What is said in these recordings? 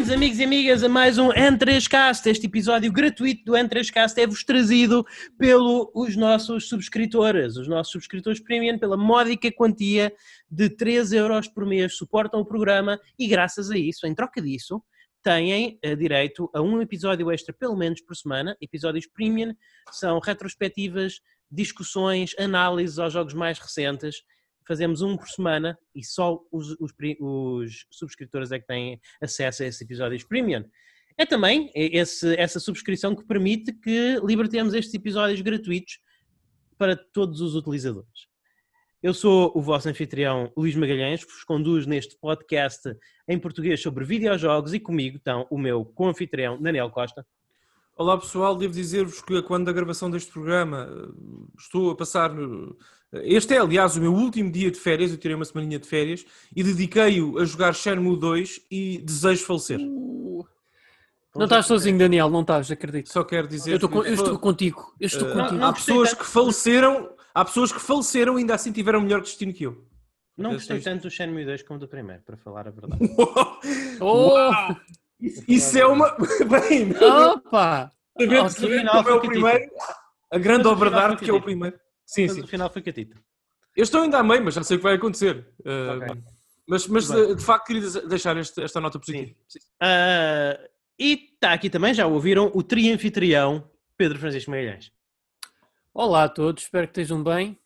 Bem-vindos, amigos e amigas, a mais um N3Cast. Este episódio gratuito do N3Cast é-vos trazido pelos nossos subscritores, os nossos subscritores premium, pela módica quantia de 3 euros por mês, suportam o programa e, graças a isso, em troca disso, têm uh, direito a um episódio extra, pelo menos por semana. Episódios premium são retrospectivas, discussões, análises aos jogos mais recentes fazemos um por semana e só os, os, os, subscritores é que têm acesso a esses episódios premium. É também esse, essa subscrição que permite que libertemos estes episódios gratuitos para todos os utilizadores. Eu sou o vosso anfitrião Luís Magalhães, vos conduz neste podcast em português sobre videojogos e comigo estão o meu co-anfitrião Daniel Costa. Olá pessoal, devo dizer-vos que quando a gravação deste programa estou a passar este é, aliás, o meu último dia de férias. Eu tirei uma semaninha de férias e dediquei-o a jogar Shenmue 2 e desejo falecer. Uh, não estás sozinho, Daniel, não estás, acredito. Só quero dizer. Eu estou, eu estou contigo. Eu estou uh, contigo. Há pessoas que faleceram, há pessoas que faleceram e ainda assim tiveram melhor destino que eu. Não gostei tanto do Shenmue 2 como do primeiro, para falar a verdade. oh! Isso, é uma. Bem, Opa! Sabendo, sabendo como é o primeiro, a grande obra que é o primeiro. Sim, sim. final foi catita. Eu estou ainda a meio, mas já sei o que vai acontecer. Uh, okay. Mas, mas de, de, facto queria deixar este, esta nota positiva. Uh, e está aqui também, já ouviram, o trianfitrião Pedro Francisco Magalhães. Olá a todos, espero que estejam bem.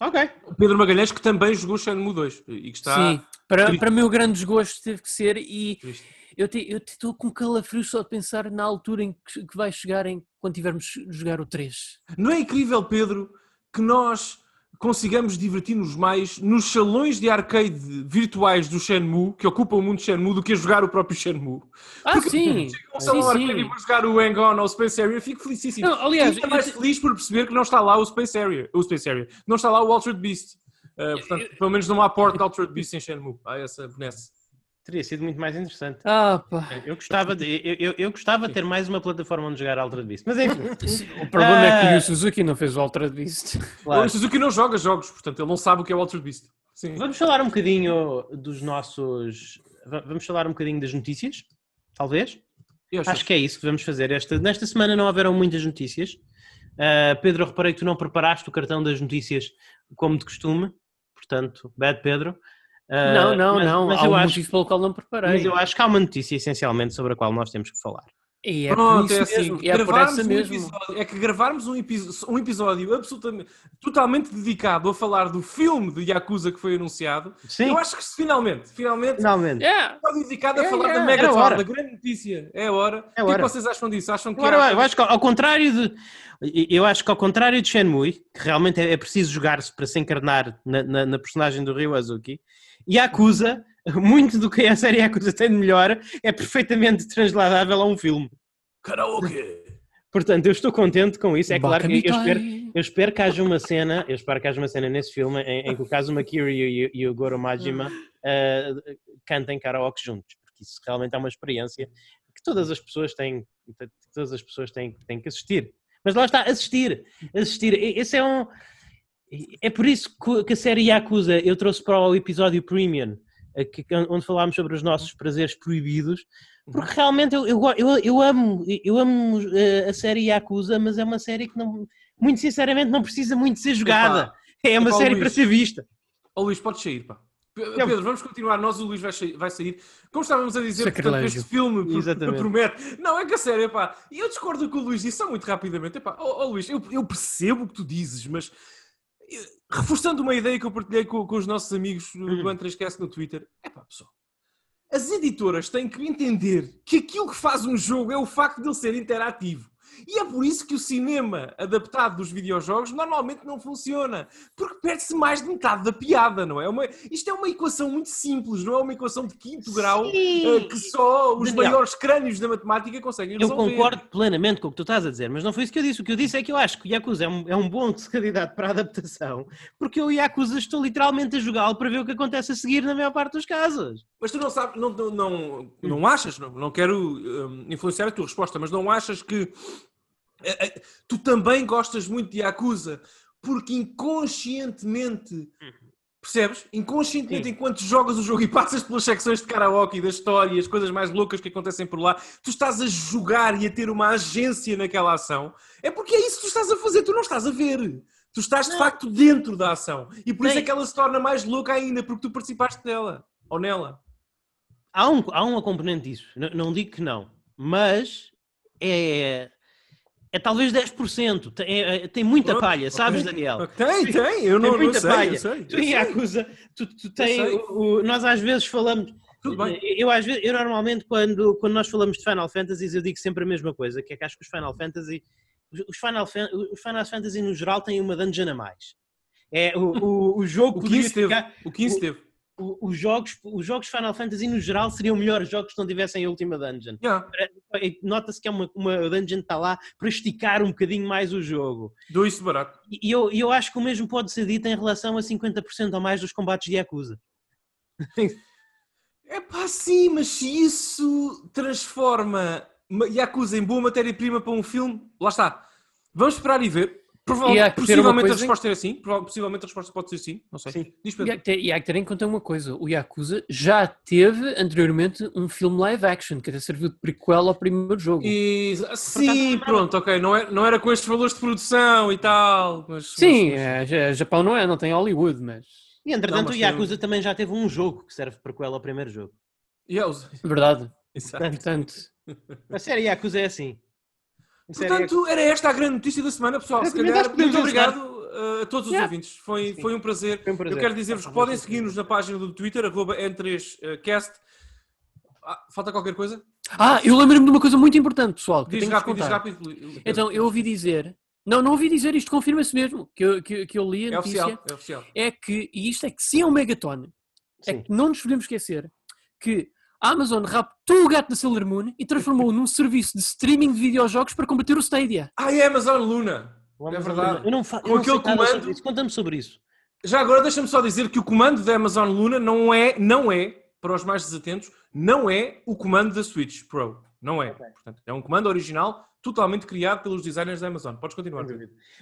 Ok. Pedro Magalhães que também jogou Shenmue 2 e que está... Sim, para, para meu grande desgosto teve que ser e... Triste eu estou com calafrio só de pensar na altura em que, que vai chegar em, quando tivermos jogar o 3. Não é incrível, Pedro, que nós consigamos divertir-nos mais nos salões de arcade virtuais do Shenmue, que ocupam o mundo Shenmue, do que a jogar o próprio Shenmue. Ah, Porque sim! Chego um salão sim, arcade sim. e vou jogar o Hang-On ou o Space Area, fico felicíssimo. Não, aliás, Fico mais feliz por perceber que não está lá o Space Area, o Space Area, não está lá o Altered Beast. Uh, portanto, eu, pelo menos não há porta de Altered Beast em Shenmue. Há essa benesse. Teria sido muito mais interessante. Ah, pá. Eu gostava de, eu, eu, eu gostava de ter mais uma plataforma onde jogar Altered Beast. Mas enfim. o problema ah... é que o Suzuki não fez o Altered Beast. Claro. O Suzuki não joga jogos, portanto ele não sabe o que é o Altered Beast. Sim. Vamos falar um bocadinho dos nossos. Vamos falar um bocadinho das notícias, talvez. Acho, acho que é isso que vamos fazer. Esta, nesta semana não haveram muitas notícias. Uh, Pedro, reparei que tu não preparaste o cartão das notícias como de costume. Portanto, bad Pedro. Uh, não, não, mas, não. Mas há eu um acho, qual não preparei. Mas eu acho que há uma notícia essencialmente sobre a qual nós temos que falar. E é Pronto, por isso é assim, mesmo. É, por essa um mesmo. Episódio, é que gravarmos um, um, episódio absolutamente, totalmente dedicado a falar do filme de Yakuza que foi anunciado. Sim. Eu acho que finalmente, finalmente, finalmente. Yeah. dedicado a falar yeah. da Megaton, da grande notícia. É a hora. É hora. O que, é que vocês acham disso? Acham que Agora, eu acho que ao contrário de eu acho que ao contrário de Shenmue, que realmente é, é preciso jogar-se para se encarnar na, na, na personagem do Ryo Azuki, Yakuza, muito do que a série Yakuza tem de melhor, é perfeitamente transladável a um filme. Karaoke! Portanto, eu estou contente com isso. É claro que eu espero, eu espero que haja uma cena, eu espero que haja uma cena nesse filme em, em que o Kazuma Kiryu e, e, o Goro Majima uh, cantem karaoke juntos, porque isso realmente é uma experiência que todas as pessoas têm, todas as pessoas têm, têm que assistir. Mas lá está, assistir, assistir. Esse é um é por isso que a série Yakuza eu trouxe para o episódio Premium, onde falámos sobre os nossos prazeres proibidos, porque uhum. realmente eu, eu, eu, eu amo, eu amo eh, a série Yakuza, mas é uma série que não, muito sinceramente não precisa muito ser jogada. É uma série Luís. para ser vista. Ó oh, Luís, pode sair, pá. Pedro, vamos continuar. Nós, o Luís vai sair. Vai sair. Como estávamos a dizer, portanto, este filme promete. Não, é que a sério, pá. E eu discordo com o Luís disse só muito rapidamente. Epá, oh, oh Luís, eu, eu percebo o que tu dizes, mas reforçando uma ideia que eu partilhei com, com os nossos amigos do hum. N3Cast no Twitter, é pá, pessoal, as editoras têm que entender que aquilo que faz um jogo é o facto de ele ser interativo. E é por isso que o cinema adaptado dos videojogos normalmente não funciona. Porque perde-se mais de metade da piada, não é? Uma, isto é uma equação muito simples, não é uma equação de quinto grau uh, que só os Daniel, maiores crânios da matemática conseguem resolver. Eu concordo plenamente com o que tu estás a dizer, mas não foi isso que eu disse. O que eu disse é que eu acho que o Yakuza é um, é um bom candidato para a adaptação, porque eu, Yakuza, estou literalmente a jogá-lo para ver o que acontece a seguir na maior parte dos casos. Mas tu não sabes, não, não, não, não achas, não, não quero um, influenciar a tua resposta, mas não achas que é, é, tu também gostas muito de Yakuza porque inconscientemente Percebes? Inconscientemente, Sim. enquanto jogas o jogo e passas pelas secções de karaoke da história e as coisas mais loucas que acontecem por lá, tu estás a jogar e a ter uma agência naquela ação. É porque é isso que tu estás a fazer, tu não estás a ver. Tu estás de não. facto dentro da ação. E por Bem, isso é que ela se torna mais louca ainda, porque tu participaste dela. Ou nela. Há, um, há uma componente disso. Não, não digo que não. Mas é é talvez 10%. Tem, é, tem muita palha, sabes, okay. Daniel? Tem, tem, eu não, tem muita não sei, palha. Eu sei, tu em Yakuza, tu, tu tem, o, o, nós às vezes falamos. Tudo bem. Eu, às vezes, eu normalmente, quando, quando nós falamos de Final Fantasy, eu digo sempre a mesma coisa, que é que acho que os Final Fantasy, os Final, os Final Fantasy no geral têm uma dungeon a mais. É, o, o, o jogo o 15 teve. Ficar, o 15 teve os jogos, os jogos Final Fantasy no geral seriam melhores jogos se não tivessem a última dungeon. Yeah. Nota-se que é uma, uma dungeon que está lá para esticar um bocadinho mais o jogo. Do isso barato. E eu, eu acho que o mesmo pode ser dito em relação a 50% ou mais dos combates de Yakuza. É pá, sim, mas se isso transforma Yakuza em boa matéria-prima para um filme, lá está. Vamos esperar e ver. Provavelmente, possivelmente a resposta é sim. Possivelmente a resposta pode ser sim. Não sei. Sim. Diz e, há que ter, e há que ter em conta uma coisa: o Yakuza já teve anteriormente um filme live action que até serviu de prequel ao primeiro jogo. E, sim, pronto, ok. Não era, não era com estes valores de produção e tal. Mas, sim, mas... É, Japão não é, não tem Hollywood, mas. E entretanto, não, o Yakuza tem... também já teve um jogo que serve de prequel ao primeiro jogo. Yeah, Verdade. Exato. Portanto, a série Yakuza é assim. Portanto, era esta a grande notícia da semana, pessoal. Se calhar, muito obrigado uh, a todos os yeah. ouvintes. Foi, foi um, prazer. Foi um prazer. Eu quero dizer-vos que podem seguir-nos na página do Twitter, N3Cast. Ah, falta qualquer coisa? Ah, eu lembro-me de uma coisa muito importante, pessoal. Diz rápido, diz rápido. Então, eu ouvi dizer não, não ouvi dizer isto, confirma-se mesmo, que eu, que, que eu li a notícia. É oficial, é oficial. É que, e isto é que se é um megatone, é que não nos podemos esquecer que a Amazon raptou o gato da Sailor Moon e transformou-o num serviço de streaming de videojogos para combater o Stadia. Ah, é Amazon Luna. é verdade. Eu não, fa- Com aquele comando. Conta-me sobre isso. Já agora deixa-me só dizer que o comando da Amazon Luna não é, não é, para os mais desatentos, não é o comando da Switch Pro. Não é. Okay. Portanto, é um comando original totalmente criado pelos designers da Amazon. Podes continuar.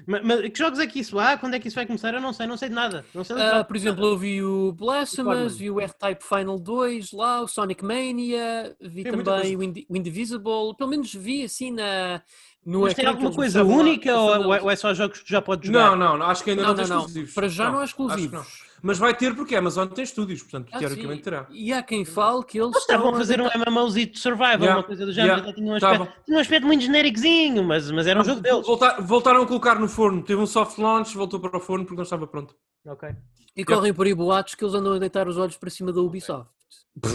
Mas, mas, que jogos é que isso há? Quando é que isso vai começar? Eu não sei, não sei de nada. Não sei uh, por exemplo, eu vi o Blasphemous, vi o R-Type Final 2 lá, o Sonic Mania, vi Tem também o, Ind o Indivisible, pelo menos vi assim na... No Mas tem alguma coisa única ou, é, ou, é só jogos que já podes jogar? Não, não, não acho que ainda não, não tem exclusivos. Para já não, não há exclusivos. Mas vai ter porque a Amazon tem estúdios, portanto, ah, teoricamente sim. terá. E há quem fale que eles. estavam a fazer um MMOzito de Survival, yeah. uma coisa do género. Yeah. Tinha, um aspecto, tinha um aspecto muito genéricozinho, mas, mas era um jogo deles. Voltar, voltaram a colocar no forno, teve um soft launch, voltou para o forno porque não estava pronto. Ok. E correm por aí boatos que eles andam a deitar os olhos para cima da Ubisoft.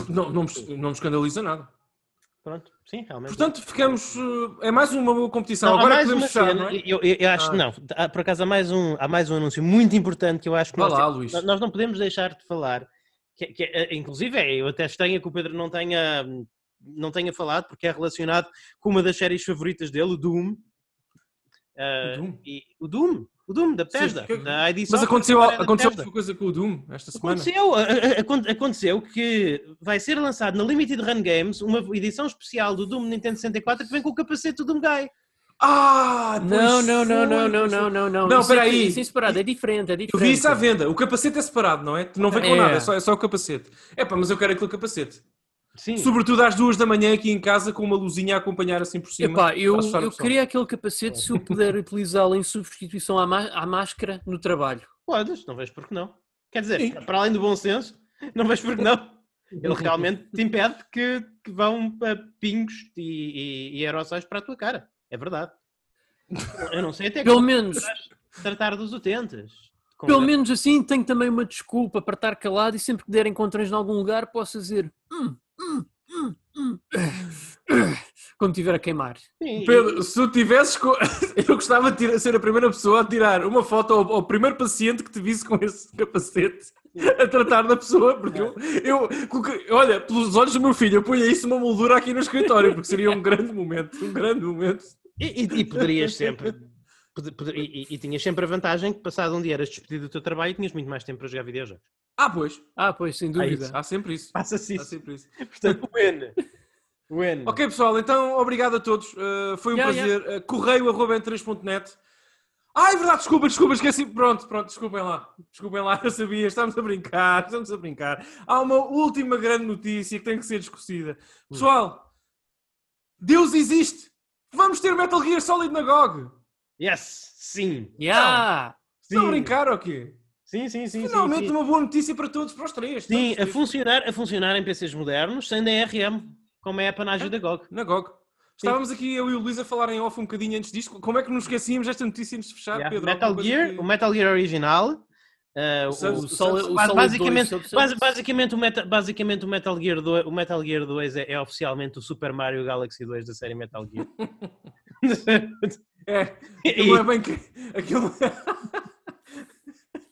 Não, não, me, não me escandaliza nada. Pronto, sim, realmente. Portanto, ficamos. Eh, é mais uma boa competição. Não, Agora podemos fechar, não é? Eu, eu, eu acho que ah. não. Por acaso há mais, um, há mais um anúncio muito importante que eu acho que nós, lá, Luís. nós não podemos deixar de falar. Que, que, eh, inclusive, é, eu até estranho que o Pedro não tenha, não tenha falado, porque é relacionado com uma das séries favoritas dele, o Doom. Uh, o Doom? E, o Doom. O Doom, da Bethesda. Sim, da ID Mas aconteceu, aconteceu alguma coisa com o Doom esta semana? Aconteceu, aconteceu que vai ser lançado na Limited Run Games uma edição especial do Doom Nintendo 64 que vem com o capacete do Doom Guy. Ah, não, não, não, não, não, não, não, não. Não, espera aí. Isso é separado, é diferente, é diferente. Eu vi isso à venda. O capacete é separado, não é? Não vem com é. nada, é só, é só o capacete. É pá, mas eu quero aquele capacete. Sim. Sobretudo às duas da manhã aqui em casa com uma luzinha a acompanhar assim por cima. Epá, eu, eu queria aquele capacete se eu puder utilizá-lo em substituição à, à, máscara no trabalho. Podes, não vejo porque não. Quer dizer, Sim. para além do bom senso, não vejo porque não. Ele realmente te impede que, que vão pingos e, e, e aerossóis para a tua cara. É verdade. Eu não sei até Pelo menos tratar dos utentes. Pelo menos assim tenho também uma desculpa para estar calado e sempre que der encontrões em algum lugar posso dizer hum. Quando estiver a queimar. Pedro, se tu tivesses. Eu gostava de ser a primeira pessoa a tirar uma foto ao, ao, primeiro paciente que te visse com esse capacete a tratar da pessoa, porque eu, eu, olha, pelos olhos do meu filho, eu punha isso uma moldura aqui no escritório, porque seria um grande momento, um grande momento. E, e, e poderias sempre e, e, tinhas sempre a vantagem que passado um dia eras despedido do teu trabalho e tinhas muito mais tempo para jogar videojogos. Ah, pois. Ah, pois, sem dúvida. Há, sempre isso. Passa-se isso. Há sempre isso. Portanto, when. when. Ok, pessoal, então obrigado a todos. Uh, foi um yeah, prazer. Yeah. Uh, correio arroba 3.net. Ah, é verdade, desculpa, desculpa, esqueci. Pronto, pronto, desculpem lá. Desculpem lá, eu sabia, estamos a brincar, estamos a brincar. Há uma última grande notícia que tem que ser discutida. Pessoal, Deus existe! Vamos ter Metal Gear Solid na GOG! Yes, sim. Yeah. Estão a brincar ou quê? Sim, sim, sim. Finalmente sim, sim. uma boa notícia para todos, para os três. Sim, a funcionar, a funcionar em PCs modernos, sem DRM, como é a panagem é, da GOG. Na GOG. Estávamos aqui, eu e o Luís, a falar em off um bocadinho antes disto. Como é que nos esquecíamos desta notícia antes de fechar, yeah. Pedro? Metal Gear, que... o Metal Gear original. Uh, o, o, Sol, o, basicamente, basicamente, o Meta, basicamente o Metal Gear 2, o Metal Gear 2 é, é, oficialmente o Super Mario Galaxy 2 da série Metal Gear. é, aquilo é bem que. Aquilo...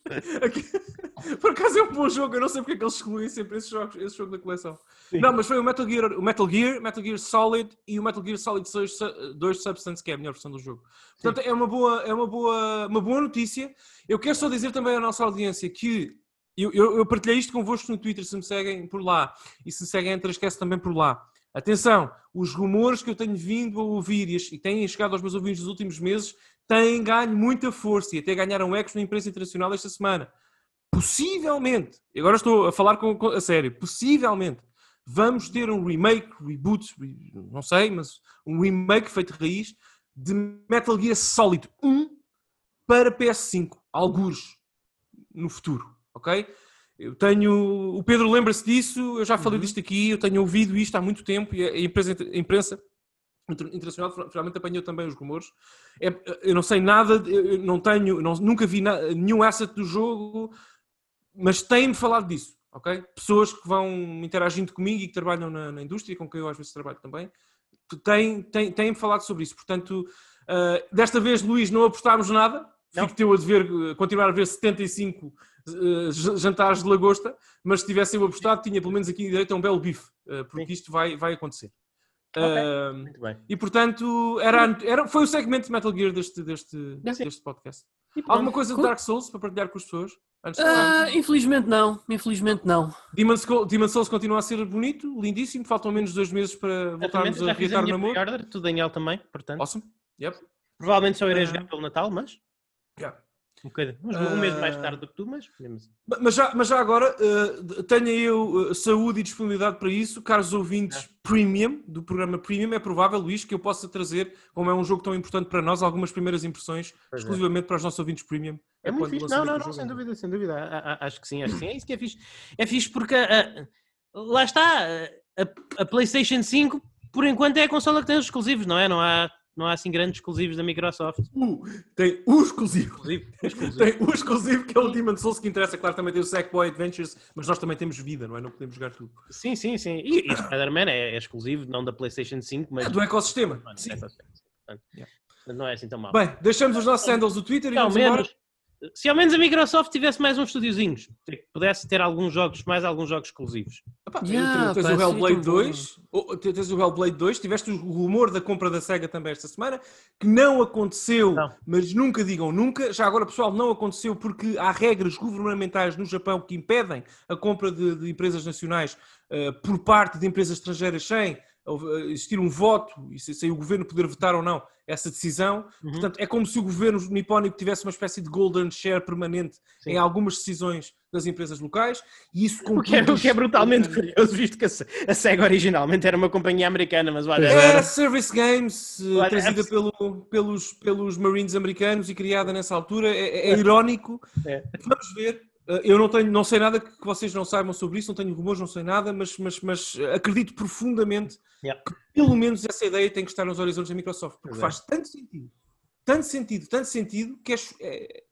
Por acaso é um bom jogo, eu não sei porque é que eles excluem sempre esse jogo, esse jogo da coleção. Sim. Não, mas foi o Metal, Gear, o Metal Gear, Metal Gear Solid e o Metal Gear Solid 2, 2 Substance, que é a melhor versão do jogo. Portanto, Sim. é, uma boa, é uma, boa, uma boa notícia. Eu quero só dizer também à nossa audiência que eu, eu, eu partilhei isto convosco no Twitter, se me seguem por lá e se seguem entre esquece também por lá. Atenção, os rumores que eu tenho vindo a ouvir e têm chegado aos meus ouvidos nos últimos meses têm ganho muita força e até ganharam ecos na imprensa internacional esta semana. Possivelmente, agora estou a falar com, com, a sério, possivelmente vamos ter um remake, reboot, não sei, mas um remake feito de raiz de Metal Gear Solid 1 para PS5, alguns no futuro, ok? Eu tenho. O Pedro lembra-se disso, eu já falei uhum. disto aqui, eu tenho ouvido isto há muito tempo e a imprensa, a imprensa internacional finalmente apanhou também os rumores. É, eu não sei nada, eu não tenho, não, nunca vi na, nenhum asset do jogo, mas têm-me falado disso, ok? Pessoas que vão interagindo comigo e que trabalham na, na indústria, com quem eu às vezes trabalho também, têm-me têm, têm falado sobre isso. Portanto, uh, desta vez, Luís, não apostámos nada. Não. Fico teu a dever continuar a ver 75 uh, jantares de lagosta, mas se tivesse eu apostado, tinha pelo menos aqui direito a um belo bife, uh, porque Sim. isto vai, vai acontecer. Okay. Muito bem. E portanto, era, era, foi o segmento de Metal Gear deste, deste, deste podcast. Alguma coisa de Dark Souls para partilhar com as pessoas? Uh, infelizmente não, infelizmente não. Demon's, Demon's Souls continua a ser bonito, lindíssimo. Faltam menos dois meses para voltarmos a reatar o namoro. Tu, Daniel, também, portanto. Awesome. Yep. Provavelmente só irei uh, jogar pelo Natal, mas. Yeah. Um bocadinho. Um mês mais tarde do que tu, mas. Mas já, mas já agora, uh, tenha eu uh, saúde e disponibilidade para isso, caros ouvintes é. premium, do programa premium, é provável, Luís, que eu possa trazer, como é um jogo tão importante para nós, algumas primeiras impressões pois é. exclusivamente é. para os nossos ouvintes premium. É, é muito fixe. Não, não, não, sem dúvida, sem dúvida. Acho que sim, acho que sim. É isso que é fixe. É fixe porque uh, lá está, a, a PlayStation 5, por enquanto, é a consola que tem os exclusivos, não é? Não há não há assim grandes exclusivos da Microsoft. Uh, tem o exclusivo. exclusivo. exclusivo. tem o exclusivo que é o Demon Souls que interessa. Claro, também tem o Sackboy Adventures, mas nós também temos vida, não é? Não podemos jogar tudo. Sim, sim, sim. E, e Spider-Man é, é, exclusivo, não da PlayStation 5, mas. É do ecossistema. Não, sim. É não é assim tão mal. Bem, deixamos os nossos handles do Twitter e vamos menos, embora se ao menos a Microsoft tivesse mais uns estúdiozinhos, pudesse ter alguns jogos, mais alguns jogos exclusivos. Epá, yeah, tens, o Hellblade 2, tens o Hellblade 2, tiveste o rumor da compra da SEGA também esta semana, que não aconteceu, não. mas nunca digam nunca. Já agora, pessoal, não aconteceu porque há regras governamentais no Japão que impedem a compra de, de empresas nacionais uh, por parte de empresas estrangeiras sem existir um voto e sem o governo poder votar ou não essa decisão. Uhum. Portanto, é como se o governo nipónico tivesse uma espécie de golden share permanente Sim. em algumas decisões das empresas locais e isso o que, é, o que é brutalmente curioso, visto que a SEGA originalmente era uma companhia americana, mas olha... Era Service Games, olha, trazida é... pelo, pelos, pelos Marines americanos e criada nessa altura. É, é, é irónico. É. Vamos ver eh, eu não tenho, não sei nada que vocês não saibam sobre isso, não tenho rumores, não sei nada, mas, mas, mas acredito profundamente yeah. que pelo menos essa ideia tem que estar nos horizontes da Microsoft, porque faz tanto sentido, tanto sentido, tanto sentido, que é, é,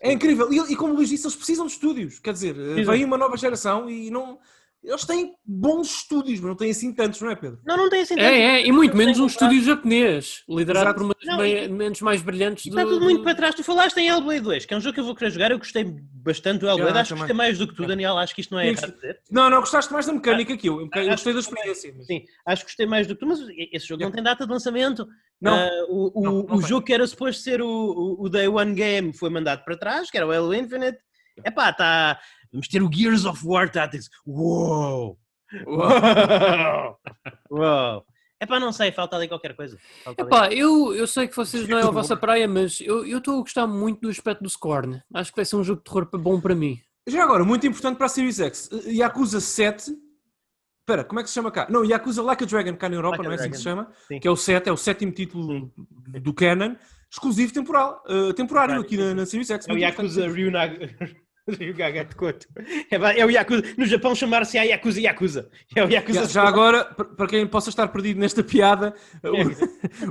é incrível. E, e, como o Luís disse, eles precisam de estúdios, quer dizer, Exato. vem uma nova geração e não eles têm bons estúdios, mas não têm assim tantos, não é, Pedro? Não, não têm assim tantos. É, é, e muito menos um estúdio japonês, liderado Exato. por uma das mentes mais brilhantes do... Está tudo muito para trás. Tu falaste em Hellblade 2, que é um jogo que eu vou querer jogar. Eu gostei bastante do Hellblade. acho que gostei mais do que tu, Daniel. Acho que isto não é errado dizer. Não, não, gostaste mais da mecânica que eu. Eu gostei da experiência. Mas... Sim, acho que gostei mais do que tu, mas esse jogo não tem data de lançamento. Não. Uh, o o, não, não o jogo que era suposto ser o, o, o Day One Game foi mandado para trás, que era o Halo Infinite. Epá, está... Vamos ter o Gears of War Tactics. Uou! Uou! Uou! É pá, não sei, falta ali qualquer coisa. É pá, eu, eu sei que vocês não é a vossa praia, mas eu estou a gostar muito do aspecto do Scorn. Acho que vai ser um jogo de terror bom para mim. Já agora, muito importante para a Series X. Yakuza 7. Espera, como é que se chama cá? Não, Yakuza Like a Dragon cá na Europa, like não é assim que se chama? Sim. Que é o 7, é o sétimo título do Canon, exclusivo temporal, uh, temporário aqui na, na Series X. É o Yakuza Ryunaga. É, é o Yakuza. No Japão chamar-se a Yakuza Yakuza. É o Yakuza. Já, agora, para quem possa estar perdido nesta piada,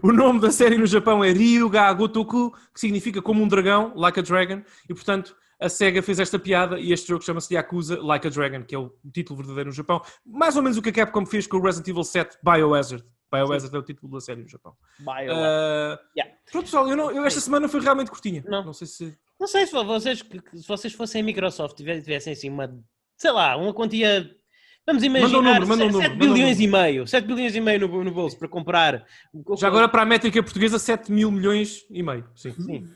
o, o, nome da série no Japão é Ryuga Gotoku, que significa como um dragão, like a dragon, e portanto a SEGA fez esta piada e este jogo chama-se Yakuza Like a Dragon, que é o título verdadeiro no Japão. Mais ou menos o que a Capcom fez com o Resident Evil 7 Biohazard. Biohazard Sim. é o título da série no Japão. Bio uh, yeah. Pronto, pessoal, eu, não, eu esta semana foi realmente curtinha. Não, não sei se. Não sei se vocês, se vocês fossem Microsoft tivessem assim uma, sei lá, uma quantia. Vamos imaginar um número, 7, um 7 bilhões um e meio, 7 bilhões e meio no, no bolso para comprar. Já agora para a métrica portuguesa, 7 mil milhões e meio. Sim. Sim.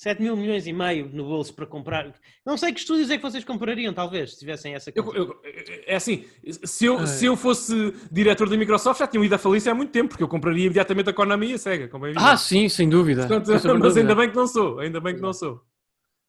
7 mil milhões e meio no bolso para comprar. Não sei que estúdios é que vocês comprariam, talvez, se tivessem essa eu, eu, É assim, se eu, se eu fosse diretor da Microsoft, já tinham ido à falência há muito tempo, porque eu compraria imediatamente a Konami e a Sega. ah, sim, sem dúvida. Portanto, mas ainda bem que não sou, ainda bem que não sou.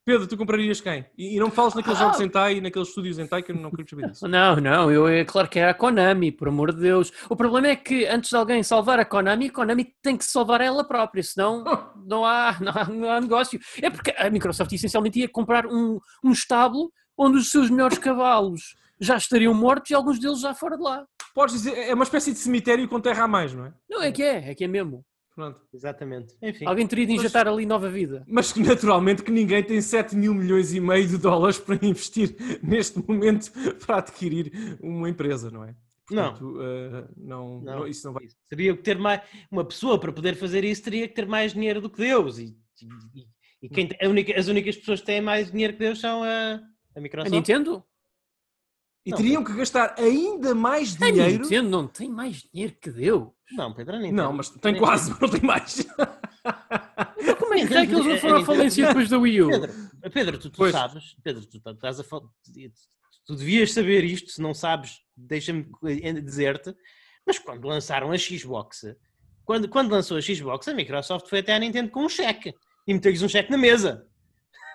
Pedro, tu comprarias quem? E, e não me fales naqueles ah. jogos Sentai e naqueles estúdios Sentai que eu não quero saber disso. Não, não, eu, é claro que é a Konami, por amor de Deus. O problema é que antes de alguém salvar a Konami, a Konami tem que salvar ela própria, senão não, há, não, há, não há negócio. É porque a Microsoft essencialmente ia comprar um, um estábulo onde os seus melhores cavalos já estariam mortos e alguns deles já fora de lá. Podes dizer, é uma espécie de cemitério com terra a mais, não é? Não, é que é, é que é mesmo. Pronto. Exatamente. Enfim. Alguém teria de injetar mas, ali nova vida. Mas naturalmente que ninguém tem 7 mil milhões e meio de dólares para investir neste momento para adquirir uma empresa, não é? Portanto, não. Uh, não, não. Isso não vai. Teria que ter mais. Uma pessoa para poder fazer isso teria que ter mais dinheiro do que Deus. E, e, e quem, a única, as únicas pessoas que têm mais dinheiro que Deus são a, a Microsoft. A Nintendo? E não, teriam que gastar ainda mais dinheiro. A Nintendo não tem mais dinheiro que Deus. Não, Pedro, Nintendo. Não, mas tem quase, mas não tem mais. Mas como é que, é que eles foram à falência depois da Wii U? Pedro, Pedro tu, tu sabes, Pedro, tu estás a Tu devias saber isto, se não sabes, deixa-me dizer-te. Mas quando lançaram a Xbox, quando, quando lançou a Xbox, a Microsoft foi até à Nintendo com um cheque e meteu-lhes um cheque na mesa.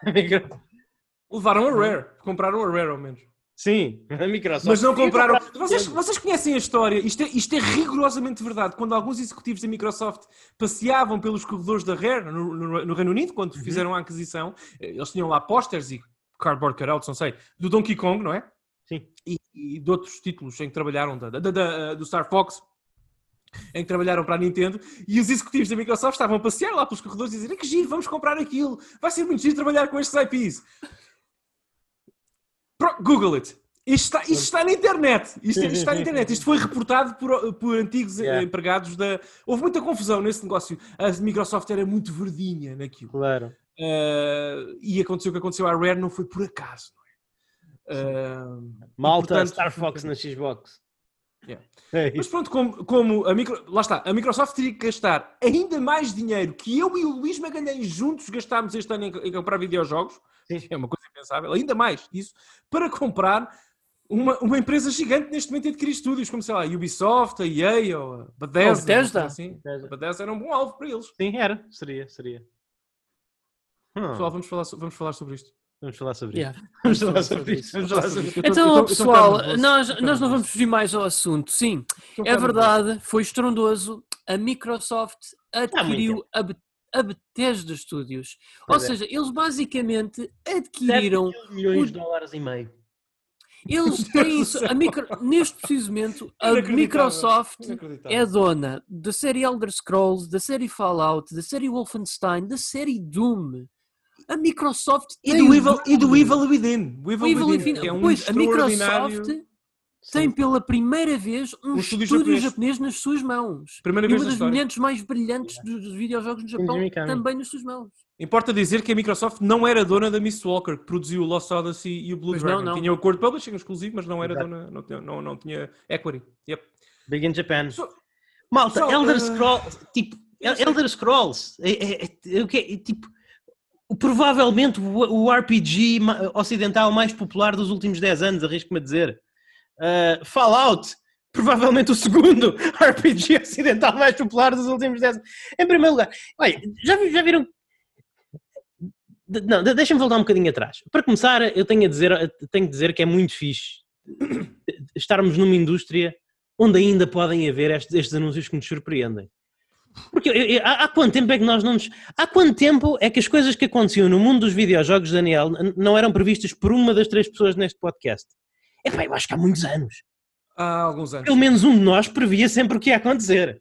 Levaram a Rare, compraram a Rare ao menos. Sim, a Microsoft. Mas não compraram. Vocês, vocês conhecem a história? Isto é, isto é rigorosamente verdade. Quando alguns executivos da Microsoft passeavam pelos corredores da Rare no, no, no Reino Unido, quando uhum. fizeram a aquisição, eh, eles tinham lá posters e cardboard cutouts, não sei, do Donkey Kong, não é? Sim. E, e de outros títulos em que trabalharam, da, da, da, do Star Fox, em que trabalharam para a Nintendo, e os executivos da Microsoft estavam a passear lá pelos corredores e dizer que giro, vamos comprar aquilo, vai ser muito giro trabalhar com estes IPs. Google it. Isto está, isto está na internet. Isto, isto, está na internet. Isto foi reportado por, por antigos yeah. empregados da. Houve muita confusão nesse negócio. A Microsoft era muito verdinha naquilo. Claro. Uh, e aconteceu o que aconteceu à Rare, não foi por acaso. Uh, Malta, portanto, Star Fox na Xbox. Yeah. É Mas pronto, como, como a micro, lá está, a Microsoft teria que gastar ainda mais dinheiro que eu e o Luís Magalhães juntos gastámos este ano em, em comprar videojogos. Sim. É uma coisa impensável, ainda mais isso, para comprar uma, uma empresa gigante neste momento a adquirir estúdios, como sei lá, a Ubisoft, a EA ou a Bethesda. Oh, Bethesda. Assim. Bethesda. A Bethesda era um bom alvo para eles. Sim, era. Seria, seria. Hum. Pessoal, vamos falar, vamos falar sobre isto. Vamos falar sobre yeah. isso. Vamos falar sobre isso. Vamos falar sobre isso. Então, pessoal, nós, nós não vamos fugir mais ao assunto. Sim, é verdade, foi estrondoso. A Microsoft adquiriu a a Bethesda Studios. Ou é. seja, eles basicamente adquiriram... milhões de dólares e meio. Eles têm isso, a micro, neste preciso momento, a Microsoft é dona da série Elder Scrolls, da série Fallout, da série Wolfenstein, da série Doom. A Microsoft e do, Evil, e do Evil Within. O Evil, Evil Within, Within. É um pois, a Microsoft tem pela primeira vez um, um estúdio, japonês. japonês. nas suas mãos. Primeira e vez uma das mentes mais brilhantes dos videojogos no Japão também nas suas mãos. Importa dizer que a Microsoft não era dona da Miss Walker, que produziu o Lost Odyssey e o Blue pois Dragon. Não, não. Tinha o acordo publishing exclusivo, mas não era Exato. dona, não, tinha, não, não tinha equity. Yep. Big in Japan. So, Malta, so, Elder uh, Scrolls, tipo, Elder Scrolls, é, é, é, é, tipo, provavelmente o, RPG ocidental mais popular dos últimos 10 anos, arrisco-me a dizer. Uh, Fallout, provavelmente o segundo RPG ocidental mais popular dos últimos 10 anos. Em primeiro lugar, olha, já, já viram não, deixa-me voltar um bocadinho atrás. Para começar, eu tenho a dizer, tenho a dizer que é muito fixe estarmos numa indústria onde ainda podem haver estes, estes anúncios que nos surpreendem. Porque eu, eu, há, quanto tempo é que nós não nos. Há quanto tempo é que as coisas que aconteciam no mundo dos videojogos, Daniel, não eram previstas por uma das três pessoas neste podcast? É pá, eu acho que há muitos anos. Há alguns anos. Pelo menos um de nós previa sempre o que ia acontecer.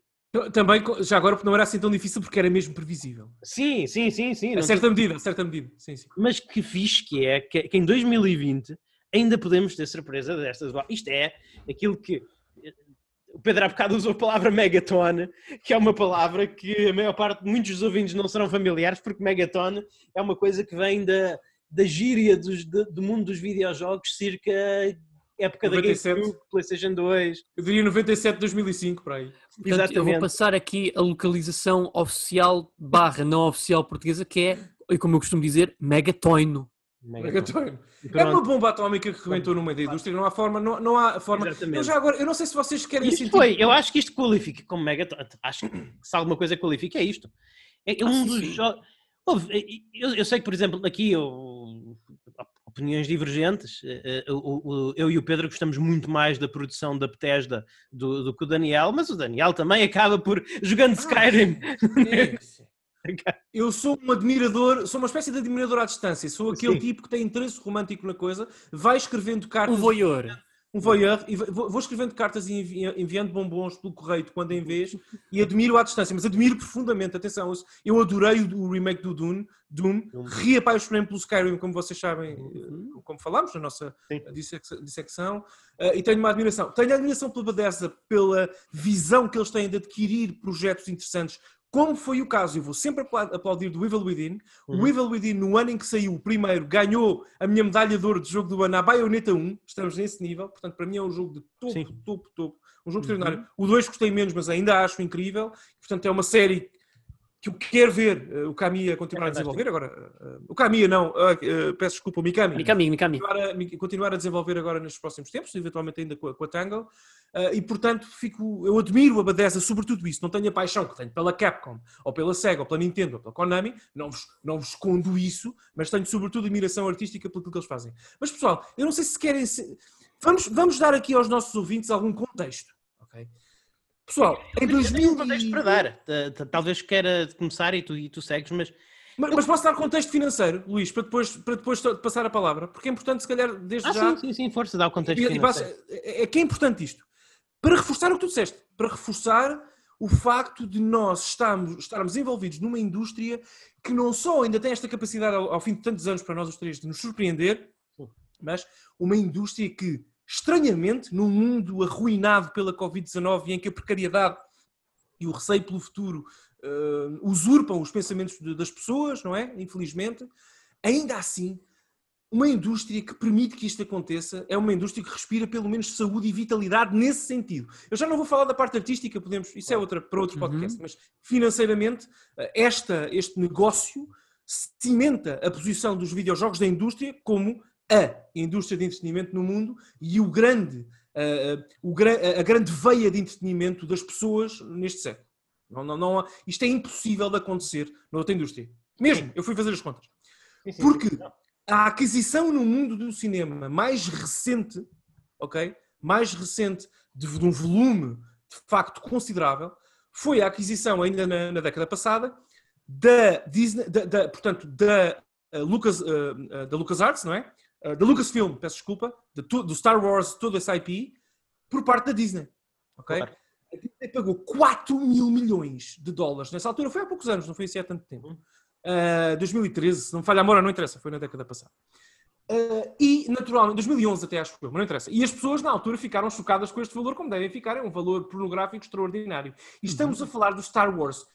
Também, já agora, não era assim tão difícil porque era mesmo previsível. Sim, sim, sim, sim. A certa medida, a certa medida. Sim, sim. Mas que fixe que é que, que em 2020 ainda podemos ter surpresa destas. Isto é aquilo que o Pedro há bocado usou a palavra megaton, que é uma palavra que a maior parte de muitos dos ouvintes não serão familiares, porque megaton é uma coisa que vem da, da gíria dos, de, do mundo dos videojogos, circa época 97. da GameCube, PlayStation 2. Eu diria 97, 2005, para aí. Portanto, Exatamente. eu vou passar aqui a localização oficial barra não oficial portuguesa, que é, como eu costumo dizer, megatoino. Megaton. É uma bomba atómica que rebentou no meio da indústria, não há forma, não, não há forma. Eu já agora, eu não sei se vocês querem isto sentir. Foi, eu acho que isto qualifica como Megaton. Acho que se alguma coisa qualifica é isto. É um ah, dos jogos. Eu, eu, sei que, por exemplo, aqui eu, opiniões divergentes. Eh, eh, eu e o Pedro gostamos muito mais da produção da Bethesda do, do que o Daniel, mas o Daniel também acaba por jogando ah, Skyrim. sim. Eu sou um admirador, sou uma espécie de admirador à distância. Sou aquele Sim. tipo que tem interesse romântico na coisa, vai escrevendo cartas. Um voyeur. Um voyeur, e vou escrevendo cartas e enviando bombons pelo correio de quando em vez e admiro à distância, mas admiro profundamente. Atenção, eu adorei o remake do Doom, Doom, reapaixonei pelo Skyrim, como vocês sabem, uhum. como falámos na nossa dissecção, eh, e tenho uma admiração. Tenho admiração pela Bethesda, pela visão que eles têm de adquirir projetos interessantes como foi o caso, eu vou sempre aplaudir do Evil Within. Uhum. O Evil Within, no ano em que saiu o primeiro, ganhou a minha medalha de ouro de jogo do ano à Bayonetta 1. Estamos nesse nível, portanto, para mim é um jogo de topo, Sim. topo, topo. Um jogo uhum. extraordinário. O 2 gostei menos, mas ainda acho incrível. Portanto, é uma série que eu quero ver uh, o Kamiya continuar é a desenvolver agora. Uh, o Kamiya não, uh, peço desculpa, o Mikami. Mikami, Mikami. Continuar a, continuar a, desenvolver agora nos próximos tempos, eventualmente ainda com a, com a Tangle. e portanto, fico, eu admiro a Bethesda sobre tudo isso. Não tenho a paixão que tenho pela Capcom, ou pela Sega, ou pela Nintendo, ou pela Konami. Não vos, não vos escondo isso, mas tenho sobretudo admiração artística pelo que eles fazem. Mas pessoal, eu não sei se querem. Vamos, vamos dar aqui aos nossos ouvintes algum contexto. ok? Pessoal, em 2000 contexto para dar. Talvez queira começar e tu, e tu segues, mas... mas... Mas, posso dar contexto financeiro, Luís, para depois, para depois passar a palavra, porque é importante, se calhar, desde ah, já. Sim, sim, sim, força, dá o contexto e, financeiro. E é, é que é importante isto. Para reforçar o que tu disseste, para reforçar o facto de nós estarmos, estarmos envolvidos numa indústria que não só ainda tem esta capacidade, ao, ao fim de tantos anos para nós os três, de nos surpreender, mas uma indústria que estranhamente, num mundo arruinado pela Covid-19 em que a precariedade e o receio pelo futuro uh, usurpam os pensamentos de, das pessoas, não é? Infelizmente, ainda assim, uma indústria que permite que isto aconteça é uma indústria que respira pelo menos saúde e vitalidade nesse sentido. Eu já não vou falar da parte artística, podemos, isso é outra para outros uhum. podcasts, mas financeiramente esta, este negócio cimenta a posição dos videojogos da indústria como a indústria de entretenimento no mundo e o grande, o, a grande veia de entretenimento das pessoas neste século. Não, não, não, isto é impossível de acontecer na outra indústria. Mesmo, eu fui fazer as contas. Porque a aquisição no mundo do cinema mais recente, ok? Mais recente de, de um volume de facto considerável, foi a aquisição ainda na, na década passada da Disney, da, da, portanto, da uh, Lucas, uh, uh, da LucasArts, não é? Uh, da Lucasfilm, peço desculpa, de, do Star Wars, todo esse IP, por parte da Disney. Ok? Claro. A Disney pagou 4 mil milhões de dólares nessa altura, foi há poucos anos, não foi assim há tanto tempo. Uh, 2013, se não me falha a memória, não interessa, foi na década passada. Uh, e, naturalmente, 2011 até acho que foi, mas não interessa. E as pessoas na altura ficaram chocadas com este valor, como devem ficar, é um valor pornográfico extraordinário. E estamos uhum. a falar do Star Wars,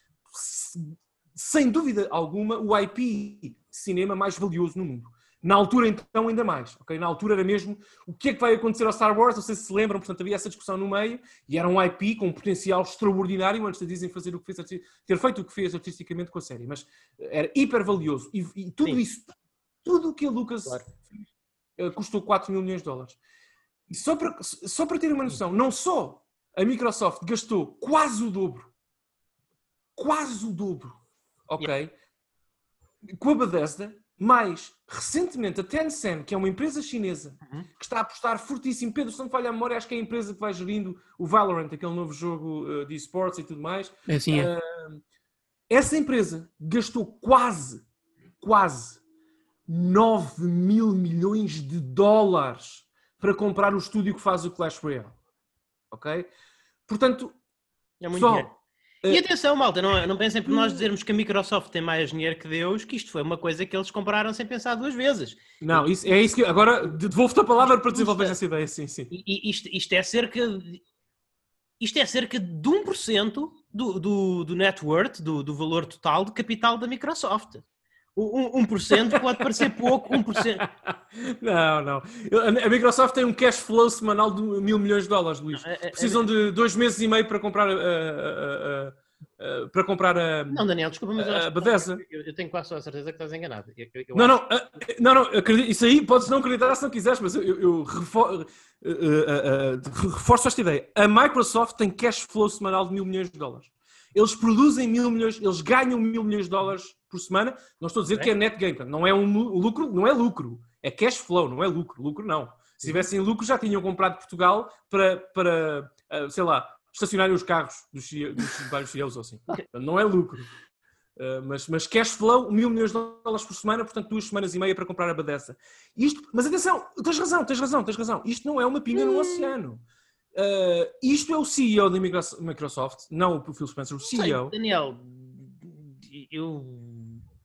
sem dúvida alguma, o IP cinema mais valioso no mundo. Na altura, então, ainda mais. Okay? Na altura era mesmo o que é que vai acontecer ao Star Wars, não sei se se lembram, portanto havia essa discussão no meio, e era um IP com um potencial extraordinário antes de dizem fazer o que fez, ter feito o que fez artisticamente com a série, mas era hiper valioso. E, e tudo Sim. isso, tudo o que a Lucas claro. fez, custou 4 mil milhões de dólares. E só para, só para ter uma noção, não só a Microsoft gastou quase o dobro. Quase o dobro. Ok? Yeah. Com a Bethesda, mais recentemente a Tencent, que é uma empresa chinesa uhum. que está a apostar fortíssimo. Pedro, se não me falha a memória, acho que é a empresa que vai gerindo o Valorant, aquele novo jogo uh, de esportes e tudo mais. É assim, é. Uh, essa empresa gastou quase, quase 9 mil milhões de dólares para comprar o estúdio que faz o Clash Royale. Ok? Portanto, é muito pessoal. E atenção, malta, não, não pensem por nós dizermos que a Microsoft tem mais dinheiro que Deus, que isto foi uma coisa que eles compraram sem pensar duas vezes. Não, isso, é isso que. Agora devolvo-te a palavra para desenvolver essa ideia, sim, sim. E, isto, isto é cerca. De, isto é cerca de 1% do, do, do net worth, do, do valor total de capital da Microsoft. 1%, pode parecer pouco, 1%. Não, não. A Microsoft tem um cash flow semanal de mil milhões de dólares, Luís. É, é, Precisam de dois meses e meio para comprar a, a, a, para comprar a. Não, Daniel, desculpa, mas a Bethesda. Eu, eu, tenho quase a certeza que estás enganado. Eu, eu não, não, não, não, acredito, isso aí podes não acreditar se não quiseres, mas eu, eu refor, uh, uh, uh, reforço esta ideia. A Microsoft tem cash flow semanal de mil milhões de dólares. Eles produzem mil milhões, eles ganham mil milhões de dólares por semana. Não estou a dizer é. que é net gain, não é um lucro, não é lucro, é cash flow, não é lucro, lucro não. Se tivessem lucro já tinham comprado Portugal para, para uh, sei lá, estacionarem os carros dos, dos vários CEOs ou assim. Não é lucro. Uh, mas, mas cash flow, mil milhões de dólares por semana, portanto duas semanas e meia para comprar a Badessa. Isto, mas atenção, tens razão, tens razão, tens razão. Isto não é uma pinga no hum. oceano. Uh, isto é o CEO da Microsoft, não o Phil Spencer, o CEO. Sei, Daniel, eu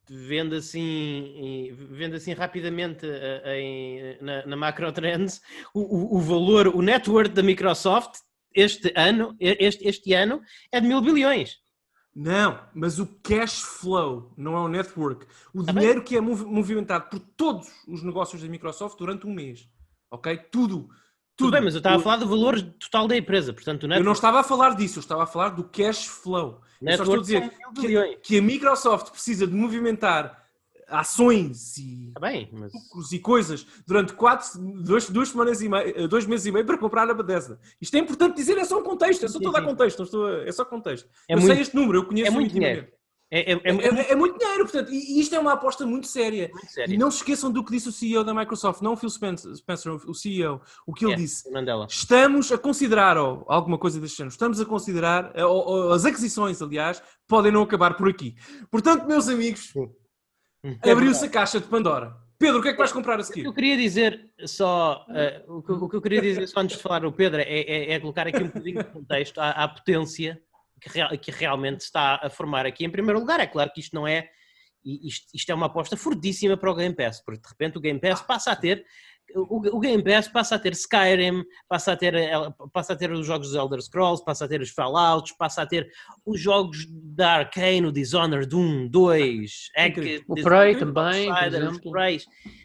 vendo assim, vendo assim rapidamente eh, em, na, na Macro Trends, o, o, valor, o net worth da Microsoft este ano, este, este ano é de mil bilhões. Não, mas o cash flow não é o network. O ah, dinheiro que é movimentado por todos os negócios da Microsoft durante um mês. Ok? Tudo. Tudo. Tudo bem, mas eu estava a falar do valor total da empresa, portanto... Eu não estava a falar disso, eu estava a falar do cash flow. Só estou a dizer que, que, a Microsoft precisa de movimentar ações e tá bem, mas... lucros e coisas durante quatro, dois, duas semanas e meio, dois meses e meio para comprar a Bethesda. Isto é importante dizer, é só um contexto, é só todo a contexto, estou é só contexto. É eu muito, sei este número, eu conheço é muito dinheiro. É, é, é, é, é, muito dinheiro, portanto, e isto é uma aposta muito séria. muito séria. E não se esqueçam do que disse o CEO da Microsoft, não o Phil Spencer, o CEO, o que ele disse. Mandela. Estamos a considerar, ou alguma coisa deste género, estamos a considerar, ou, ou, as aquisições, aliás, podem não acabar por aqui. Portanto, meus amigos, abriu-se a caixa de Pandora. Pedro, o que é que vais comprar a seguir? Eu queria dizer só, uh, o, que, o, que, eu queria dizer só antes de falar o Pedro é, é, é colocar aqui um bocadinho de contexto à, à potência que, real, que realmente está a formar aqui. Em primeiro lugar, é claro que isto não é isto, isto, é uma aposta fortíssima para o Game Pass, porque de repente o Game Pass passa a ter o, o Game Pass passa a ter Skyrim, passa a ter, passa a ter os jogos dos Elder Scrolls, passa a ter os Fallouts, passa a ter os jogos da Arcane, o Dishonored 1, 2, Egg, o Prey também,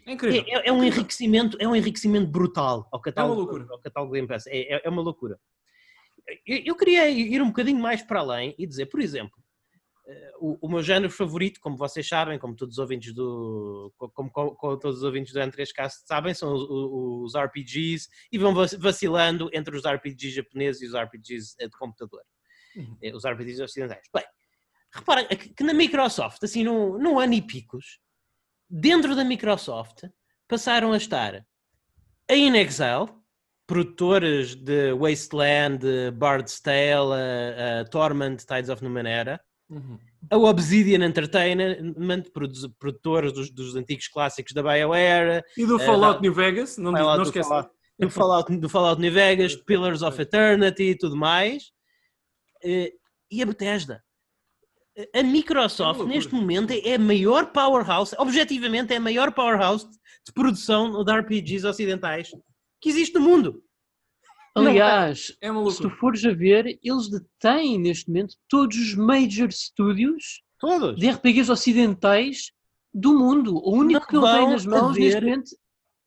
É, é, é, um enriquecimento, é um enriquecimento brutal ao catálogo, é ao catálogo Game Pass, é, é, é uma loucura eu queria ir um bocadinho mais para além e dizer, por exemplo, eh, o, o, meu género favorito, como vocês sabem, como todos os ouvintes do, como, como, como todos os ouvintes do N3Cast sabem, são os, os, RPGs e vão vacilando entre os RPGs japoneses e os RPGs eh, de computador, uhum. Eh, os RPGs ocidentais. Bem, reparem que na Microsoft, assim, num, num ano e picos, dentro da Microsoft, passaram a estar a In Exile, produtores de Wasteland, Bard's Tale, uh, uh, Torment, Tides of Numenera, uhum. a Obsidian Entertainment, produtores dos, dos, antigos clássicos da BioWare. E do Fallout uh, New Vegas, não, Fallout não esqueça. Do Fallout, do Fallout New Vegas, Pillars of Eternity e tudo mais. e a Bethesda. A Microsoft, é neste momento, é a maior powerhouse, objetivamente, é a maior powerhouse de produção de RPGs ocidentais que existe no mundo. Aliás, é se tu fores a ver, eles detêm neste momento todos os major studios todos. de RPGs ocidentais do mundo. O único não que ele tem nas mãos neste momento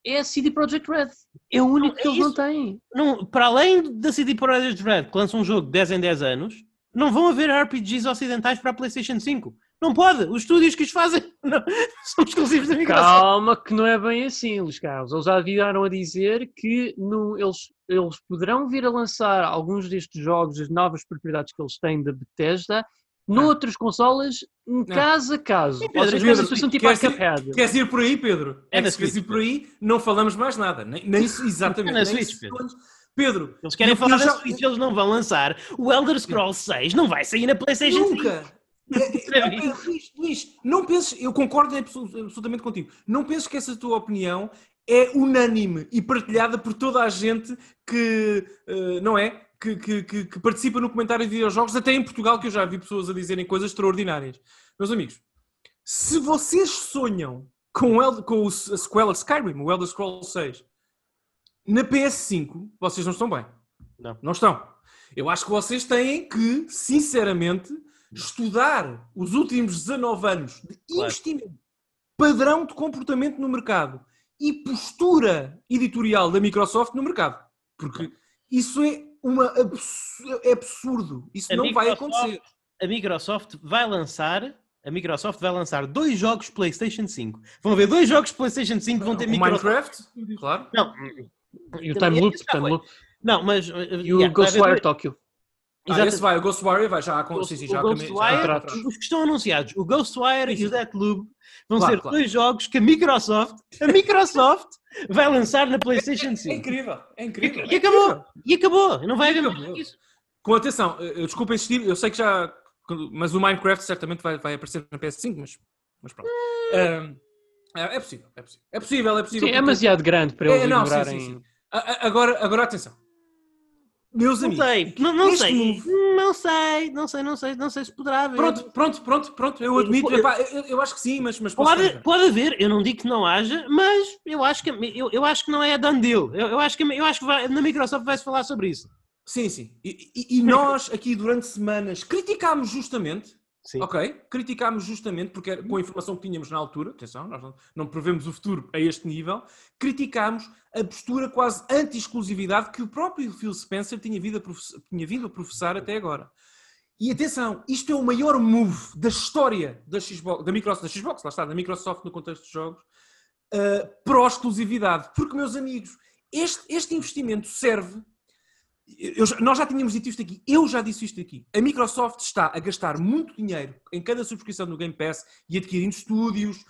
é a CD Projekt Red. É o único não, que eles não têm. Não, para além da CD Projekt Red, que lança um jogo de 10 em 10 anos, não vão haver RPGs ocidentais para a PlayStation 5. Não pode. Os estúdios que os fazem não, são exclusivos da Microsoft. Calma, que não é bem assim, Luís Carlos. Eles já vieram a dizer que no, eles, eles poderão vir a lançar alguns destes jogos, as novas propriedades que eles têm da Bethesda, noutras consolas, um caso a caso. Sim, Pedro, Ou seja, Pedro, tipo queres, ir, queres ir por aí, Pedro? É, é se queres ir por aí, não falamos mais nada. Nem, nem exatamente. É na Switch, Pedro. Pedro, eles querem falar da já... Switch, eles não vão lançar. O Elder Scrolls 6 não vai sair na PlayStation Nunca. 5. É, Luís, Luís, não penses, eu concordo absolutamente contigo, não penses que essa tua opinião é unânime e partilhada por toda a gente que, uh, não é? Que, que, que, que, participa no comentário de videojogos, até em Portugal, que eu já vi pessoas a dizerem coisas extraordinárias. Meus amigos, se vocês sonham com, o, com a sequela Skyrim, o Elder Scrolls 6, na PS5, vocês não estão bem. Não. Não estão. Eu acho que vocês têm que, sinceramente, estudar os últimos 19 anos de investimento, padrão de comportamento no mercado e postura editorial da Microsoft no mercado. Porque isso é, uma é absurdo. Isso a não Microsoft, vai acontecer. A Microsoft vai lançar a Microsoft vai lançar dois jogos PlayStation 5. Vão haver dois jogos PlayStation 5 vão ter o Microsoft. Minecraft? Claro. Não. E o Time Loop, Time Loop. Não, mas. E yeah, o Ghostwire Tokyo. Ah, esse vai, o Ghostwire vai já, com, sim, sim, já, Ghostwire, Os que estão anunciados, o Ghostwire sim, sim. e o Deathloop, vão claro, ser claro. dois jogos que a Microsoft, a Microsoft vai lançar na PlayStation 5. É, é, incrível, é incrível. E, acabou, e acabou, não vai haver mais isso. Com atenção, eu, desculpa insistir, eu sei que já, mas o Minecraft certamente vai, vai aparecer na PS5, mas, mas pronto. Hum. é, é, possível, é possível, é possível, é possível. Sim, é demasiado grande para eles é, não, ignorarem. Agora, agora atenção meus não amigos. Sei, não, não sei, não sei, não sei, não sei, não sei se poderá haver. Pronto, pronto, pronto, pronto, eu admito, eu, epá, eu, eu acho que sim, mas, mas pode, pode haver, eu não digo que não haja, mas eu acho que eu, eu acho que não é done deal. Eu, eu acho que eu acho que vai, na Microsoft vai-se falar sobre isso. Sim, sim. E, e, e nós aqui durante semanas criticámos justamente Sim. Ok, criticámos justamente, porque com a informação que tínhamos na altura, atenção, nós não, não prevemos o futuro a este nível, criticámos a postura quase anti-exclusividade que o próprio Phil Spencer tinha vindo, a tinha vindo a professar até agora. E atenção, isto é o maior move da história da Xbox, da Microsoft, da Xbox, lá está, da Microsoft no contexto de jogos, uh, pró-exclusividade. Porque, meus amigos, este, este investimento serve eu, nós já tínhamos dito isto aqui, eu já disse isto aqui. A Microsoft está a gastar muito dinheiro em cada subscrição do Game Pass e adquirindo estúdios,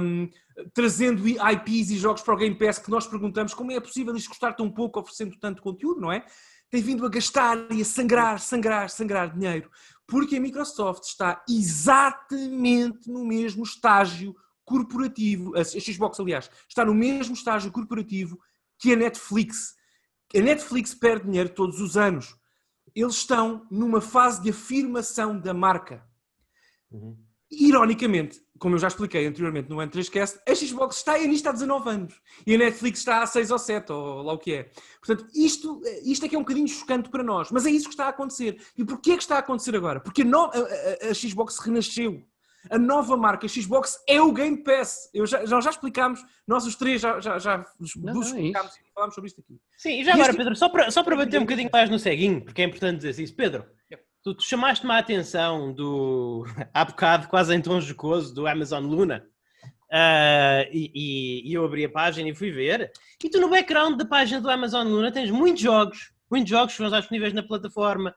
um, trazendo IPs e jogos para o Game Pass que nós perguntamos como é possível isto custar tão pouco oferecendo tanto conteúdo, não é? Tem vindo a gastar e a sangrar, sangrar, sangrar dinheiro. Porque a Microsoft está exatamente no mesmo estágio corporativo, a Xbox, aliás, está no mesmo estágio corporativo que a Netflix a Netflix perde dinheiro todos os anos. Eles estão numa fase de afirmação da marca. Uhum. Ironicamente, como eu já expliquei anteriormente no N3Cast, a Xbox está nisto há 19 anos e a Netflix está há 6 ou 7, ou lá o que é. Portanto, isto, isto é que é um bocadinho chocante para nós, mas é isso que está a acontecer. E porquê é que está a acontecer agora? Porque a, a, a Xbox renasceu. A nova marca Xbox é o Game Pass. Eu já, já, já explicámos, nós os três já, já, já não, não, é explicámos e falámos sobre isto aqui. Sim, e já e agora, este... Pedro, só para, só para bater um bocadinho mais no ceguinho, porque é importante dizer isso. Pedro, tu, tu chamaste-me a atenção do, há bocado, quase em tom jocoso, do Amazon Luna. Uh, e, e, eu abri a página e fui ver. E tu no background da página do Amazon Luna tens muitos jogos, muitos jogos que vão estar disponíveis na plataforma.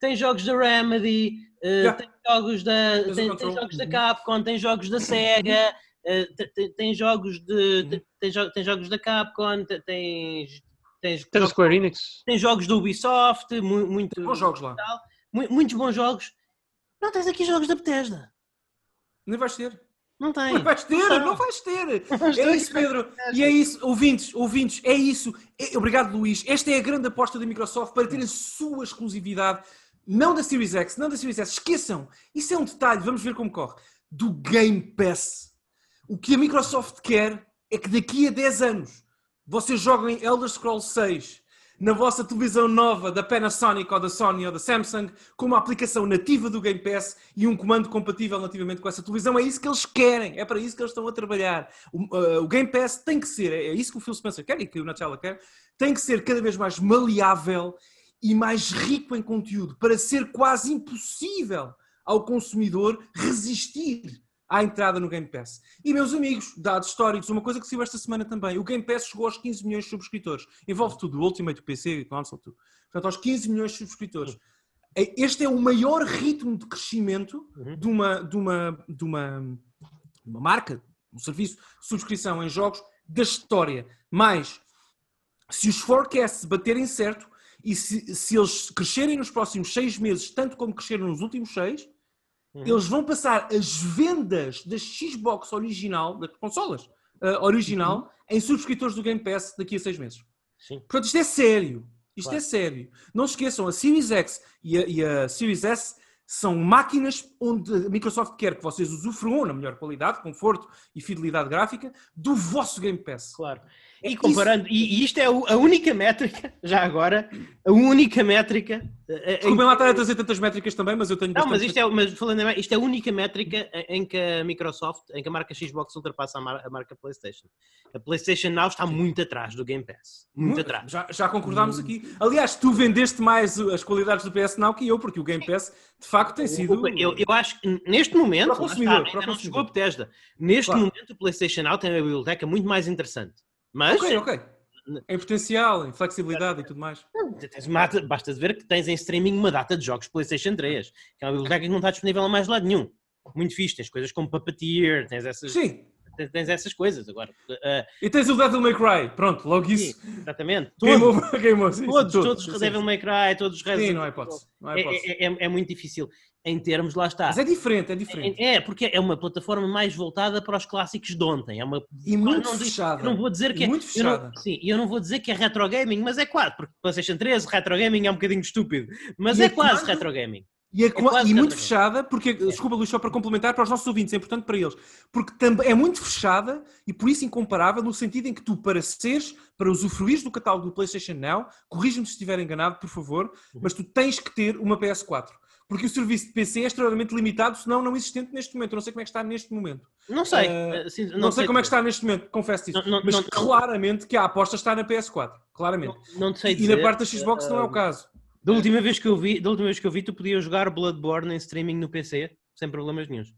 Tens jogos da Remedy, uh, tem jogos da, tem, tem, jogos da Capcom, tem jogos da Sega, uh, tem, tem, jogos de tem, jo tem jogos da Capcom, tens tens tem jogos, Square Enix, tem jogos do Ubisoft, mu muito bons jogos lá, tal, muitos bons jogos. Não tens aqui jogos da Bethesda. Nem vais ter. Não tem. Não vais ter, não, não vais ter. é isso, Pedro. E é isso, ouvintes, ouvintes, é isso. É, obrigado, Luís. Esta é a grande aposta da Microsoft para ter a sua exclusividade não da Series X, não da Series S, esqueçam. Isso é um detalhe, vamos ver como corre. Do Game Pass. O que a Microsoft quer é que daqui a 10 anos vocês joguem Elder Scrolls 6 na vossa televisão nova da Panasonic ou da Sony ou da Samsung com uma aplicação nativa do Game Pass e um comando compatível nativamente com essa televisão. É isso que eles querem, é para isso que eles estão a trabalhar. O, uh, o Game Pass tem que ser, é isso que o Phil Spencer quer e que o Nutella quer, tem que ser cada vez mais maleável e mais rico em conteúdo, para ser quase impossível ao consumidor resistir à entrada no Game Pass. E, meus amigos, dados históricos, uma coisa que saiu esta semana também, o Game Pass chegou aos 15 milhões de subscritores. Envolve tudo, o Ultimate, o PC, o console, tudo. Portanto, aos 15 milhões de subscritores. Este é o maior ritmo de crescimento uhum. de, uma, de, uma, de uma, uma marca, um serviço de subscrição em jogos da história. Mas, se os forecasts baterem certo e se, se eles crescerem nos próximos seis meses, tanto como cresceram nos últimos seis, Uhum. Eles vão passar as vendas da Xbox original, das consolas uh, original, uhum. em subscritores do Game Pass daqui a seis meses. Sim. Portanto, isto é sério. Isto é claro. é sério. Não se esqueçam, a Series X e a, e a Series S são máquinas onde a Microsoft quer que vocês usufruam na melhor qualidade, conforto e fidelidade gráfica do vosso Game Pass. Claro. E comparando, Isso... e, isto é a única métrica, já agora, a única métrica. Desculpem lá estar a trazer tantas métricas também, mas eu tenho. Não, mas isto é, mas falando isto é a única métrica em que a Microsoft, em que a marca Xbox ultrapassa a, mar, a marca PlayStation. A PlayStation Now está muito atrás do Game Pass. Muito, atrás. Já, já concordámos aqui. Aliás, tu vendeste mais as qualidades do PS Now que eu, porque o Game Pass de facto tem sido. Eu, eu acho que neste momento, para o consumidor, está, ainda não chegou a Bethesda. Neste claro. momento, o PlayStation Now tem uma biblioteca muito mais interessante. Mas. Ok, ok. Em potencial, em flexibilidade e tudo mais. basta ver que tens em streaming uma data de jogos PlayStation 3, que é uma biblioteca que não está disponível a mais lado nenhum. Muito fixe, tens coisas como Puppeteer, tens essas. Sim, tens essas coisas agora. Uh, e tens o Devil May Cry, pronto, logo isso. Sim, exatamente. Game over, game over, todos, todos, todos Devil May Cry, todos os Sim, não é hipótese. Não é, é, é, é, muito difícil em termos, lá está. Mas é diferente, é diferente. É, é, porque é uma plataforma mais voltada para os clássicos de ontem. É uma, e muito não, fechada. não vou dizer que é, muito fechada. Eu não, sim, eu não vou dizer que é retro gaming, mas é quase, porque PlayStation 3, retro gaming é um bocadinho estúpido, mas e é, é quase retro gaming. E, é, é e muito fechada, porque, é. desculpa Luís, só para complementar para os nossos ouvintes, é importante para eles, porque é muito fechada e por isso incomparável no sentido em que tu, para seres, para usufruir do catálogo do PlayStation Now, corrija-me se estiver enganado, por favor, uhum. mas tu tens que ter uma PS4. Porque o serviço de PC é extremamente limitado, senão não existente neste momento. Eu não sei como é que está neste momento. Não sei. Uh, assim, não, não, sei, como é que está neste momento, confesso isso. Não, não, mas claramente que a aposta está na PS4. Claramente. Não, sei dizer. E na parte da Xbox uh, não é o caso. Da última, vez que eu vi, da última vez que eu vi, tu podias jogar Bloodborne em streaming no PC, sem problemas nenhums.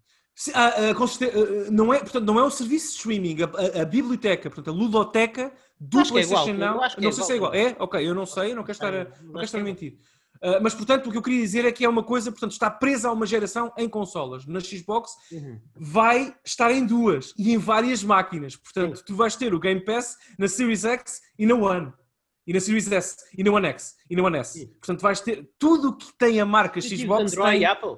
Ah, ah, ah, não, é, portanto, não é o serviço de streaming, a, a, a biblioteca, portanto, a ludoteca do acho PlayStation é igual, Now. Não, não sei se é igual. É? Ok, eu não sei, não quero estar a, não quero estar a mentir. Uh, mas, portanto, o que eu queria dizer é que é uma coisa, portanto, está presa a uma geração em consolas. Na Xbox uhum. vai estar em duas e em várias máquinas. Portanto, tu vais ter o Game Pass na Series X e na One. E na Series S, e na One X, e na One S. Portanto, vais ter tudo o que tem a marca Xbox. Android tem, e Apple.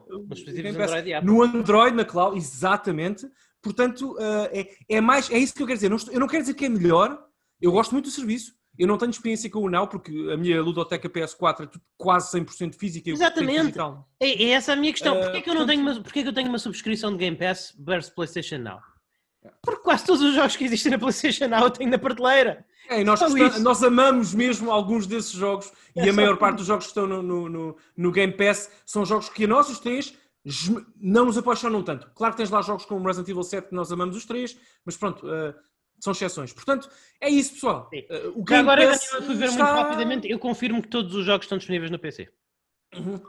Android e Apple. No Android, na cloud, exatamente. Portanto, uh, é, é, mais, é isso que eu quero dizer. Não estou, eu não quero dizer que é melhor. Eu gosto muito do serviço. Eu não tenho experiência com o Now, porque a minha ludoteca PS4 é quase 100% física. Exatamente. É, é, essa a minha questão. Uh, porquê, que eu não tenho uma, porquê que eu tenho uma subscrição de Game Pass versus PlayStation Now? Porque quase todos os jogos que existem na PlayStation Now eu tenho na prateleira. É, nós, nós amamos mesmo alguns desses jogos é e a maior parte dos jogos que estão no, no, no, no, Game Pass são jogos que a nós os três não nos apaixonam tanto. Claro que tens lá jogos como Resident Evil 7 que nós amamos os três, mas pronto, uh, são exceções. Portanto, é isso, pessoal. Uh, o Game agora, Pass ver está... muito rapidamente, eu confirmo que todos os jogos estão disponíveis no PC. Uhum.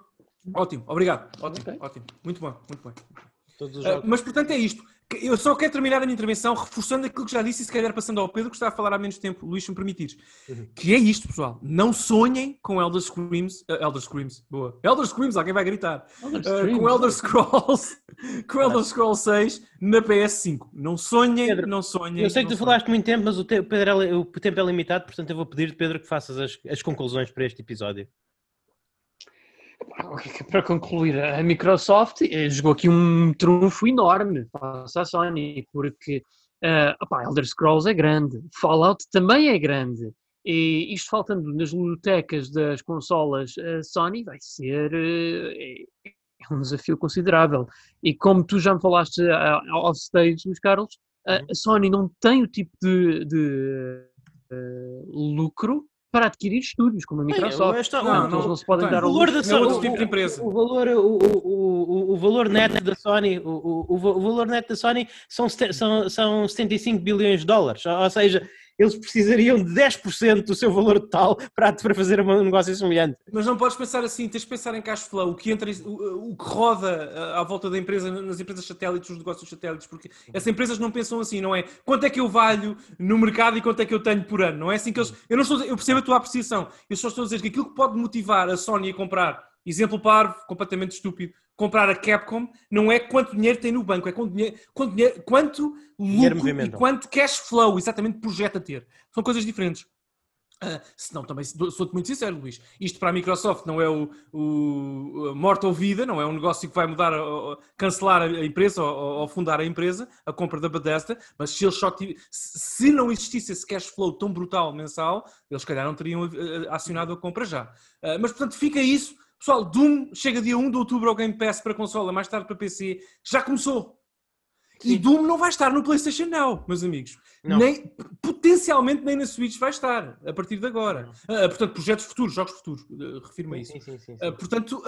Ótimo, obrigado. Ótimo, okay. ótimo. Muito bom, muito bom. Uh, mas portanto é isto. Eu só quero terminar a minha intervenção reforçando aquilo que já disse e se calhar passando ao Pedro que está a falar há menos tempo, Luís, se me permitires. Uhum. Que é isto, pessoal. Não sonhem com Elder Screams. Uh, Elder Screams, boa. Elder Screams, alguém vai gritar. Uh, com Elder Scrolls. com Elder Scrolls 6 na PS5. Não sonhem, Pedro, não sonhem. Eu sei que tu sonhem. falaste muito tempo, mas o, te, Pedro é, o tempo é limitado, portanto eu vou pedir, Pedro, que faças as, as conclusões para este episódio. Para concluir, a Microsoft eh, jogou aqui um trunfo enorme face à Sony, porque uh, opá, Elder Scrolls é grande, Fallout também é grande, e isto faltando nas bibliotecas das consolas uh, Sony vai ser uh, é um desafio considerável. E como tu já me falaste uh, off-stage, meus Carlos, uh, a Sony não tem o tipo de, de lucro para adquirir estúdios, como a Microsoft. Esta, não, não, não, se podem dar o valor da Sony, outro tipo de empresa. O, o valor, o, o, o, valor net da Sony, o, o, valor net da Sony são, são, são 75 bilhões de dólares. Ou seja, eles precisariam de 10% do seu valor total para, para fazer um negócio semelhante. Mas não podes pensar assim, tens de pensar em cash flow, o que, entra, o, o que roda à volta da empresa, nas empresas satélites, os negócios satélites, porque essas empresas não pensam assim, não é? Quanto é que eu valho no mercado e quanto é que eu tenho por ano? Não é assim que eles. Eu, não estou, eu percebo a tua apreciação, eu só estou a dizer que aquilo que pode motivar a Sony a comprar, exemplo parvo, completamente estúpido, comprar a Capcom não é quanto dinheiro tem no banco, é quanto, dinheiro, quanto, dinheiro, quanto lucro e quanto cash flow exatamente projeta ter. São coisas diferentes. Uh, se não, também sou-te muito sincero, Luís. Isto para a Microsoft não é o, o, morte ou vida, não é um negócio que vai mudar, cancelar a empresa ou, ou, fundar a empresa, a compra da Bethesda, mas se eles só se não existisse esse cash flow tão brutal mensal, eles, se calhar, não teriam acionado a compra já. Uh, mas, portanto, fica isso Pessoal, Doom chega dia 1 de outubro ao Game Pass para consola, mais tarde para PC. Já começou. Sim. E Doom não vai estar no PlayStation Now, meus amigos. Nem, potencialmente nem na Switch vai estar, a partir de agora. Uh, portanto, projetos futuros, jogos futuros, uh, refiro-me a isso. Sim, sim, sim, uh, portanto,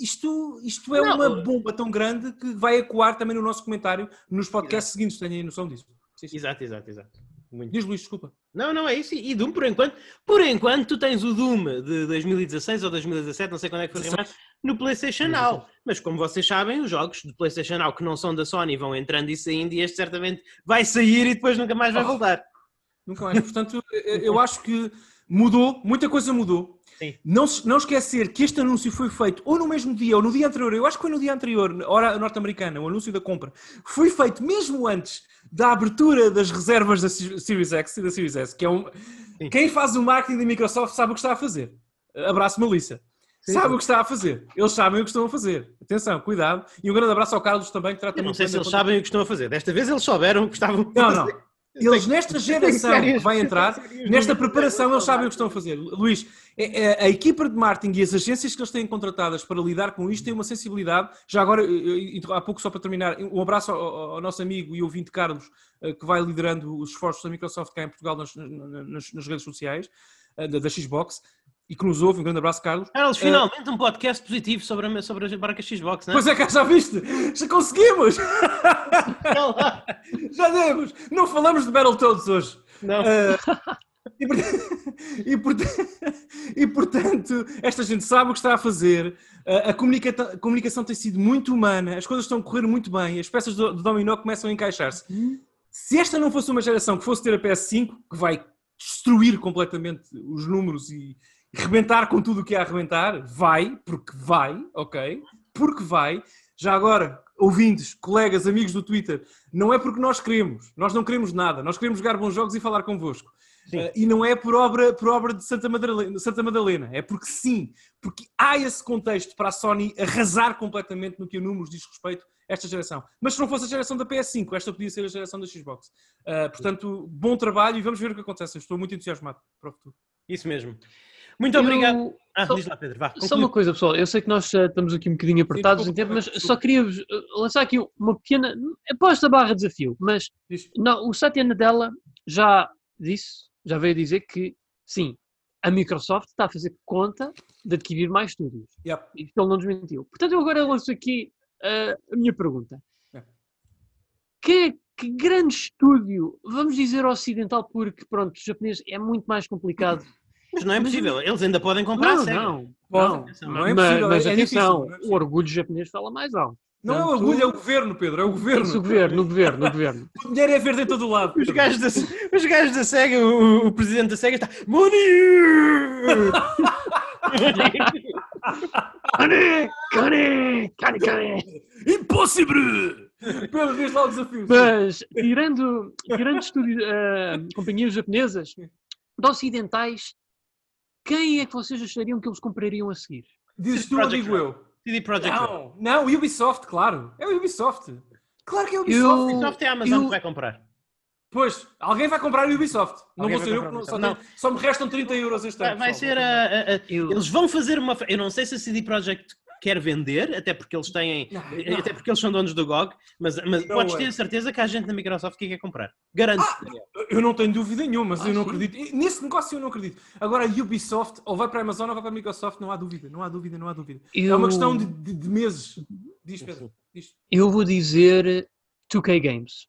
isto, isto é não, uma bomba tão grande que vai ecoar também no nosso comentário nos podcasts exato. seguintes, tenham noção disso. Exato, exato, exato. Muito. Diz Luís, desculpa. Não, não é isso. E Doom, por enquanto, por enquanto, tu tens o Doom de 2016 ou 2017, não sei quando é que foi remate, no PlayStation Now. Mas como vocês sabem, os jogos do PlayStation Now que não são da Sony vão entrando e saindo, e este certamente vai sair e depois nunca mais vai oh. voltar. Nunca mais. Portanto, eu acho que mudou, muita coisa mudou. Sim. Não, não esquecer que este anúncio foi feito ou no mesmo dia ou no dia anterior, eu acho que foi no dia anterior, hora norte-americana, o anúncio da compra, foi feito mesmo antes da abertura das reservas da Series X e da Series S, que é um... Sim. Quem faz o marketing da Microsoft sabe o que está a fazer. Abraço Melissa. Sim, sabe o que está a fazer. Eles sabem o que estão a fazer. Atenção, cuidado. E um grande abraço ao Carlos também, que trata Eu não sei se eles sabem o que estão a fazer. Desta vez eles souberam o que estavam a fazer. Não, não. Eles, nesta geração que vai entrar, nesta preparação, eles sabem o que estão a fazer. Luís, é, é, a equipa de marketing e as agências que eles têm contratadas para lidar com isto têm uma sensibilidade. Já agora, há pouco, só para terminar, um abraço ao, nosso amigo e ouvinte Carlos, eh, que vai liderando os esforços da Microsoft cá em Portugal nas, nas, nas redes sociais eh, da, da Xbox e que nos ouve. Um grande abraço, Carlos. Carlos, finalmente uh, um podcast positivo sobre a, sobre a marca Xbox, não é? Pois é, que já viste? Já conseguimos! já demos! Não falamos de Battletoads hoje. Não. Uh, e, e, portanto, e, portanto, esta gente sabe o que está a fazer. A, comunica a comunicação tem sido muito humana, as coisas estão a correr muito bem, as peças do, do dominó começam a encaixar-se. Se esta não fosse uma geração que fosse ter a PS5, que vai destruir completamente os números e, rebentar com tudo o que é a arrebentar, vai, porque vai, ok? Porque vai. Já agora, ouvintes, colegas, amigos do Twitter, não é porque nós queremos, nós não queremos nada, nós queremos jogar bons jogos e falar convosco. Uh, e não é por obra, por obra de Santa Madalena, Santa Madalena, é porque sim, porque há esse contexto para a Sony arrasar completamente no que a números diz respeito a esta geração. Mas se não fosse a geração da PS5, esta podia ser a geração da Xbox. Uh, portanto, bom trabalho e vamos ver o que acontece. Estou muito entusiasmado para o futuro. Isso mesmo. Muito obrigado. Ah, só, diz lá, Pedro. Vá, só uma coisa, pessoal. Eu sei que nós estamos aqui um bocadinho apertados Sim, em tempo, mas só queria uh, lançar aqui uma pequena. Aposta barra desafio, mas não, o Satya Nadella já disse, já veio dizer que sim, a Microsoft está a fazer conta de adquirir mais estúdios. Yep. Isto ele não desmentiu. Portanto, eu agora lanço aqui uh, a minha pergunta. Yep. Que, que grande estúdio, vamos dizer ocidental, porque pronto, o japonês é muito mais complicado mas não é possível, eles ainda podem comprar não, a Não, não, não, é possível. Mas, mas é atenção, difícil, é o orgulho japonês fala mais alto. Não é o orgulho, é o governo, Pedro, é o governo. Isso, o governo, o governo, o governo. o dinheiro é verde em todo o lado. Os gajos, da, os gajos da SEGA, o, o presidente da SEGA está Money! Cane! Cane! Cane, cane! Impossível! Pedro, diz lá o desafio. Mas, tirando, tirando estúdio, uh, companhias japonesas, de ocidentais, quem é que vocês achariam que eles comprariam a seguir? Dizes tu ou digo eu? CD Projekt Não, não, Ubisoft, claro. É o Ubisoft. Claro que é o Ubisoft. Eu... Ubisoft é a Amazon eu... que vai comprar. Pois, alguém vai comprar o Ubisoft. Não vou ser eu, só, não. só me restam 30 euros este ano. Vai, vai ser a, a, a, Eles vão fazer uma. Eu não sei se a CD Projekt quer vender, até porque eles têm, não, não. até porque eles são donos do GOG, mas, mas podes é. ter certeza que há gente na Microsoft que quer comprar. Garanto. Ah, eu não tenho dúvida nenhuma, mas ah, eu não sim? acredito. Nesse negócio eu não acredito. Agora a Ubisoft, ou vai para a Amazon ou vai para a Microsoft, não há dúvida, não há dúvida, não há dúvida. Eu... É uma questão de, de, de meses. Diz, Pedro. Diz. Eu vou dizer 2K Games.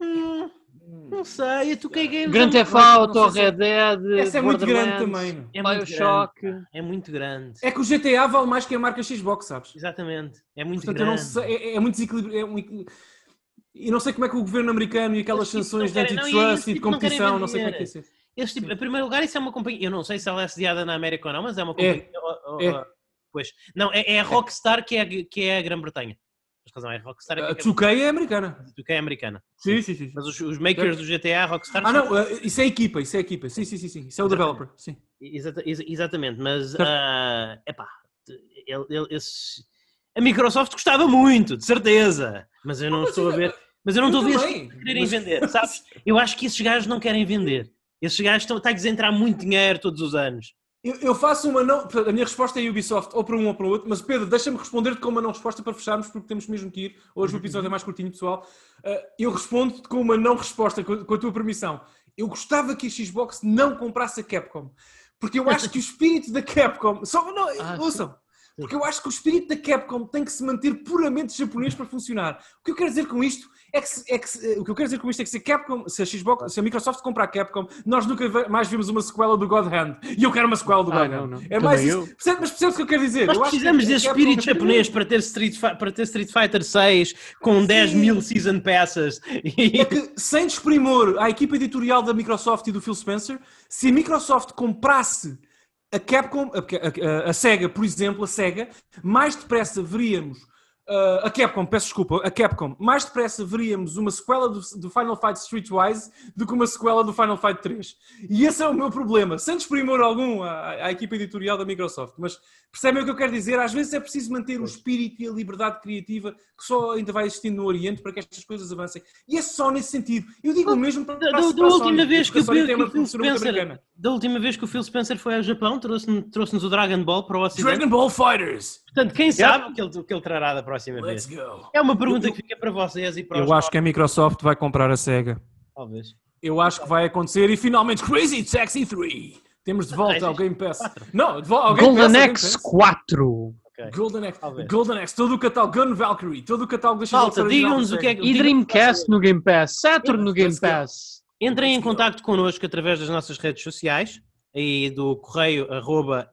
Hum, Não sei, tu que é Games. Grand Theft Auto, Red Dead. Essa é muito grande também. É muito grande. É muito grande. É que o GTA vale mais que a marca Xbox, sabes? Exatamente. É muito Portanto, grande. Sei, é, é, muito desequilíbrio. É um, e não sei como é que o governo americano e aquelas tipo sanções de antitrust e de competição, não sei como é que é isso. Esse tipo, em primeiro lugar, isso é uma companhia. Eu não sei se ela é sediada na América ou não, mas é uma companhia. É. é. Pois. Não, é, é a Rockstar que é, que é a Grã-Bretanha. Razão, é Rockstar. É a 2K é americana. A 2K é americana. Sim, sim, sim. Mas os, os makers do GTA, Rockstar. Ah, não, uh, isso é equipa, isso é equipa. Sim, sim, sim. sim. Isso é o exatamente. developer. Sim. Exata, ex exatamente, mas. Uh, epá, ele, ele, esse... a Microsoft gostava muito, de certeza. Mas eu não, não estou a ver. Mas eu não estou a ver quererem mas... vender, sabes? Eu acho que esses gajos não querem vender. Esses gajos estão, estão a entrar muito dinheiro todos os anos. Eu, eu, faço uma não. A minha resposta é Ubisoft, ou para um ou para o outro, mas Pedro, deixa-me responder-te com uma não resposta para fecharmos, porque temos mesmo que ir. Hoje o episódio é mais curtinho, pessoal. Uh, eu respondo-te com uma não resposta, com, com a tua permissão. Eu gostava que a Xbox não comprasse a Capcom, porque eu acho que o espírito da Capcom. Só, não, ah, ouçam. Porque eu acho que o espírito da Capcom tem que se manter puramente japonês para funcionar. O que eu quero dizer com isto é que, é que, o que eu quero dizer com isto é que se a Capcom, se a Xbox, se a Microsoft comprar a Capcom, nós nunca mais vimos uma sequela do God Hand. E eu quero uma sequela do ah, God Hand. É mais isso. Percebe, mas percebes o que eu quero dizer? Nós precisamos desse espírito japonês para ter, Street, para ter Street Fighter 6 com Sim. 10 mil Season Passes. É que, sem desprimor à equipa editorial da Microsoft e do Phil Spencer, se a Microsoft comprasse a Capcom, a, a, a, Sega, por exemplo, a Sega, mais depressa veríamos Uh, a Capcom, peço desculpa, a Capcom, mais depressa veríamos uma sequela do, do, Final Fight Streetwise do que uma sequela do Final Fight 3. E esse é o meu problema, sem desprimor algum à, à equipa editorial da Microsoft. Mas percebem o que eu quero dizer? Às vezes é preciso manter o espírito e a liberdade criativa que só ainda vai existindo no Oriente para que estas coisas avancem. E é só nesse sentido. Eu digo o mesmo para, da, para, da, última Sony, vez que, o Phil, que o Phil Spencer, da última vez que o Phil Spencer foi ao Japão, trouxe-nos trouxe o Dragon Ball para o Ocidente. Dragon Ball Fighters! Portanto, quem sabe o que, ele, o que ele trará da próxima Let's vez. Go. É uma pergunta que fica para vocês e para Eu acho que a Microsoft vai comprar a SEGA. Talvez. Eu acho que vai acontecer e finalmente Crazy Taxi 3. Temos de volta ao Game Pass. Não, de volta ao Game Golden Pass. Golden Axe 4. Okay. Golden Axe, Golden Axe, todo o catálogo, Gun Valkyrie, todo o catálogo da Falta, digam-nos o que é que. E Dreamcast no Game Pass, Saturn no Game Pass. Entrem em contato connosco através das nossas redes sociais e do correio arroba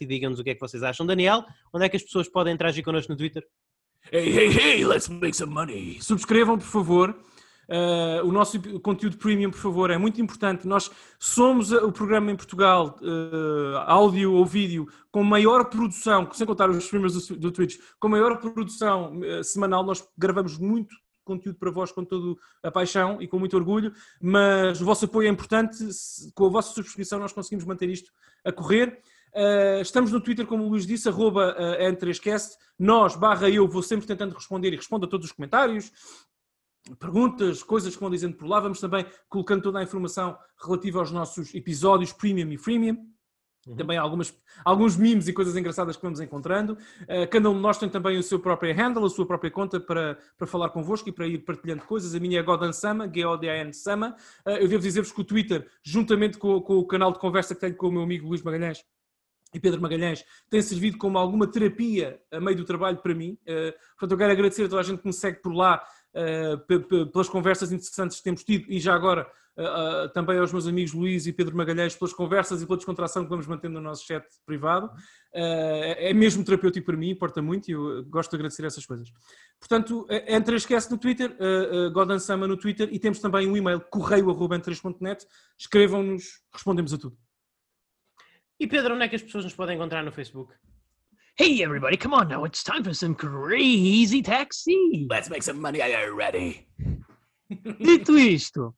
e digam-nos o que é que vocês acham. Daniel, onde é que as pessoas podem interagir connosco no Twitter? Hey, hey, hey, let's make some money. Subscrevam, por favor. Uh, o nosso conteúdo premium, por favor, é muito importante. Nós somos o programa em Portugal, uh, áudio ou vídeo, com maior produção, sem contar os streamers do, do Twitch, com maior produção uh, semanal. Nós gravamos muito conteúdo para vós com toda a paixão e com muito orgulho, mas o vosso apoio é importante. Com a vossa subscrição, nós conseguimos manter isto a correr. Uh, estamos no Twitter, como o Luís disse, arroba uh, N3Cast. Nós, barra eu, vou sempre tentando responder e respondo a todos os comentários perguntas, coisas que vão dizendo por lá. Vamos também colocando toda a informação relativa aos nossos episódios premium e freemium. Uhum. Também algumas, alguns memes e coisas engraçadas que vamos encontrando. Uh, cada um de nós tem também o seu próprio handle, a sua própria conta para, para falar convosco e para ir partilhando coisas. A minha é Godan Sama, G-O-D-A-N Sama. Uh, eu devo dizer-vos que o Twitter, juntamente com, com, o canal de conversa que tenho com o meu amigo Luís Magalhães, e Pedro Magalhães tem servido como alguma terapia a meio do trabalho para mim. Uh, portanto, eu quero agradecer a toda a gente que me segue por lá pelas conversas interessantes que temos tido e já agora uh, uh, também aos meus amigos Luís e Pedro Magalhães pelas conversas e pela descontração que vamos mantendo no nosso chat privado. É, é mesmo terapêutico para mim, importa muito e eu gosto de agradecer essas coisas. Portanto, entre esquece no Twitter, Godan Sama no Twitter e temos também um e-mail correio.net. Escrevam-nos, respondemos a tudo. E Pedro, onde é que as pessoas nos podem encontrar no Facebook? Hey everybody, come on now, it's time for some crazy taxi. Let's make some money already. Dito isto,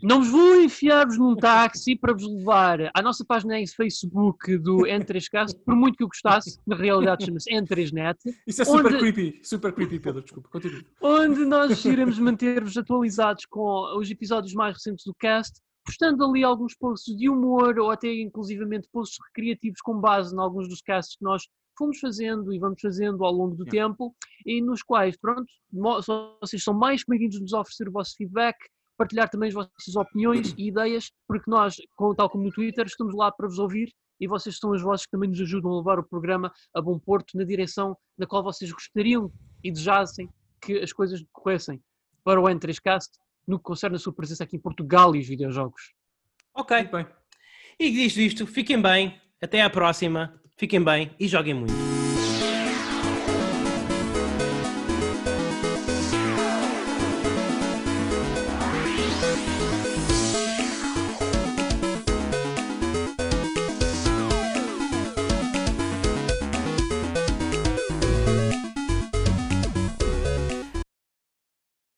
não vos vou enfiar-vos num táxi para vos levar à nossa página em Facebook do N3Cast, por muito que eu gostasse, na realidade chama-se N3Net. Isso é super onde, creepy, super creepy, Pedro, desculpa, continue. Onde nós iremos manter-vos atualizados com os episódios mais recentes do cast, postando ali alguns posts de humor ou até inclusivamente posts recreativos com base em alguns dos casts que nós fomos fazendo e vamos fazendo ao longo do tempo e nos quais, pronto, vocês são mais que bem-vindos nos oferecer o vosso feedback, partilhar também as vossas opiniões e ideias, porque nós, tal como no Twitter, estamos lá para vos ouvir e vocês são as vozes que também nos ajudam a levar o programa a bom porto na direção na qual vocês gostariam e desejassem que as coisas decorressem para o N3Cast no que concerne a sua presença aqui em Portugal e os videojogos. Ok. bem. E disto isto, fiquem bem, até à próxima, fiquem bem e joguem muito.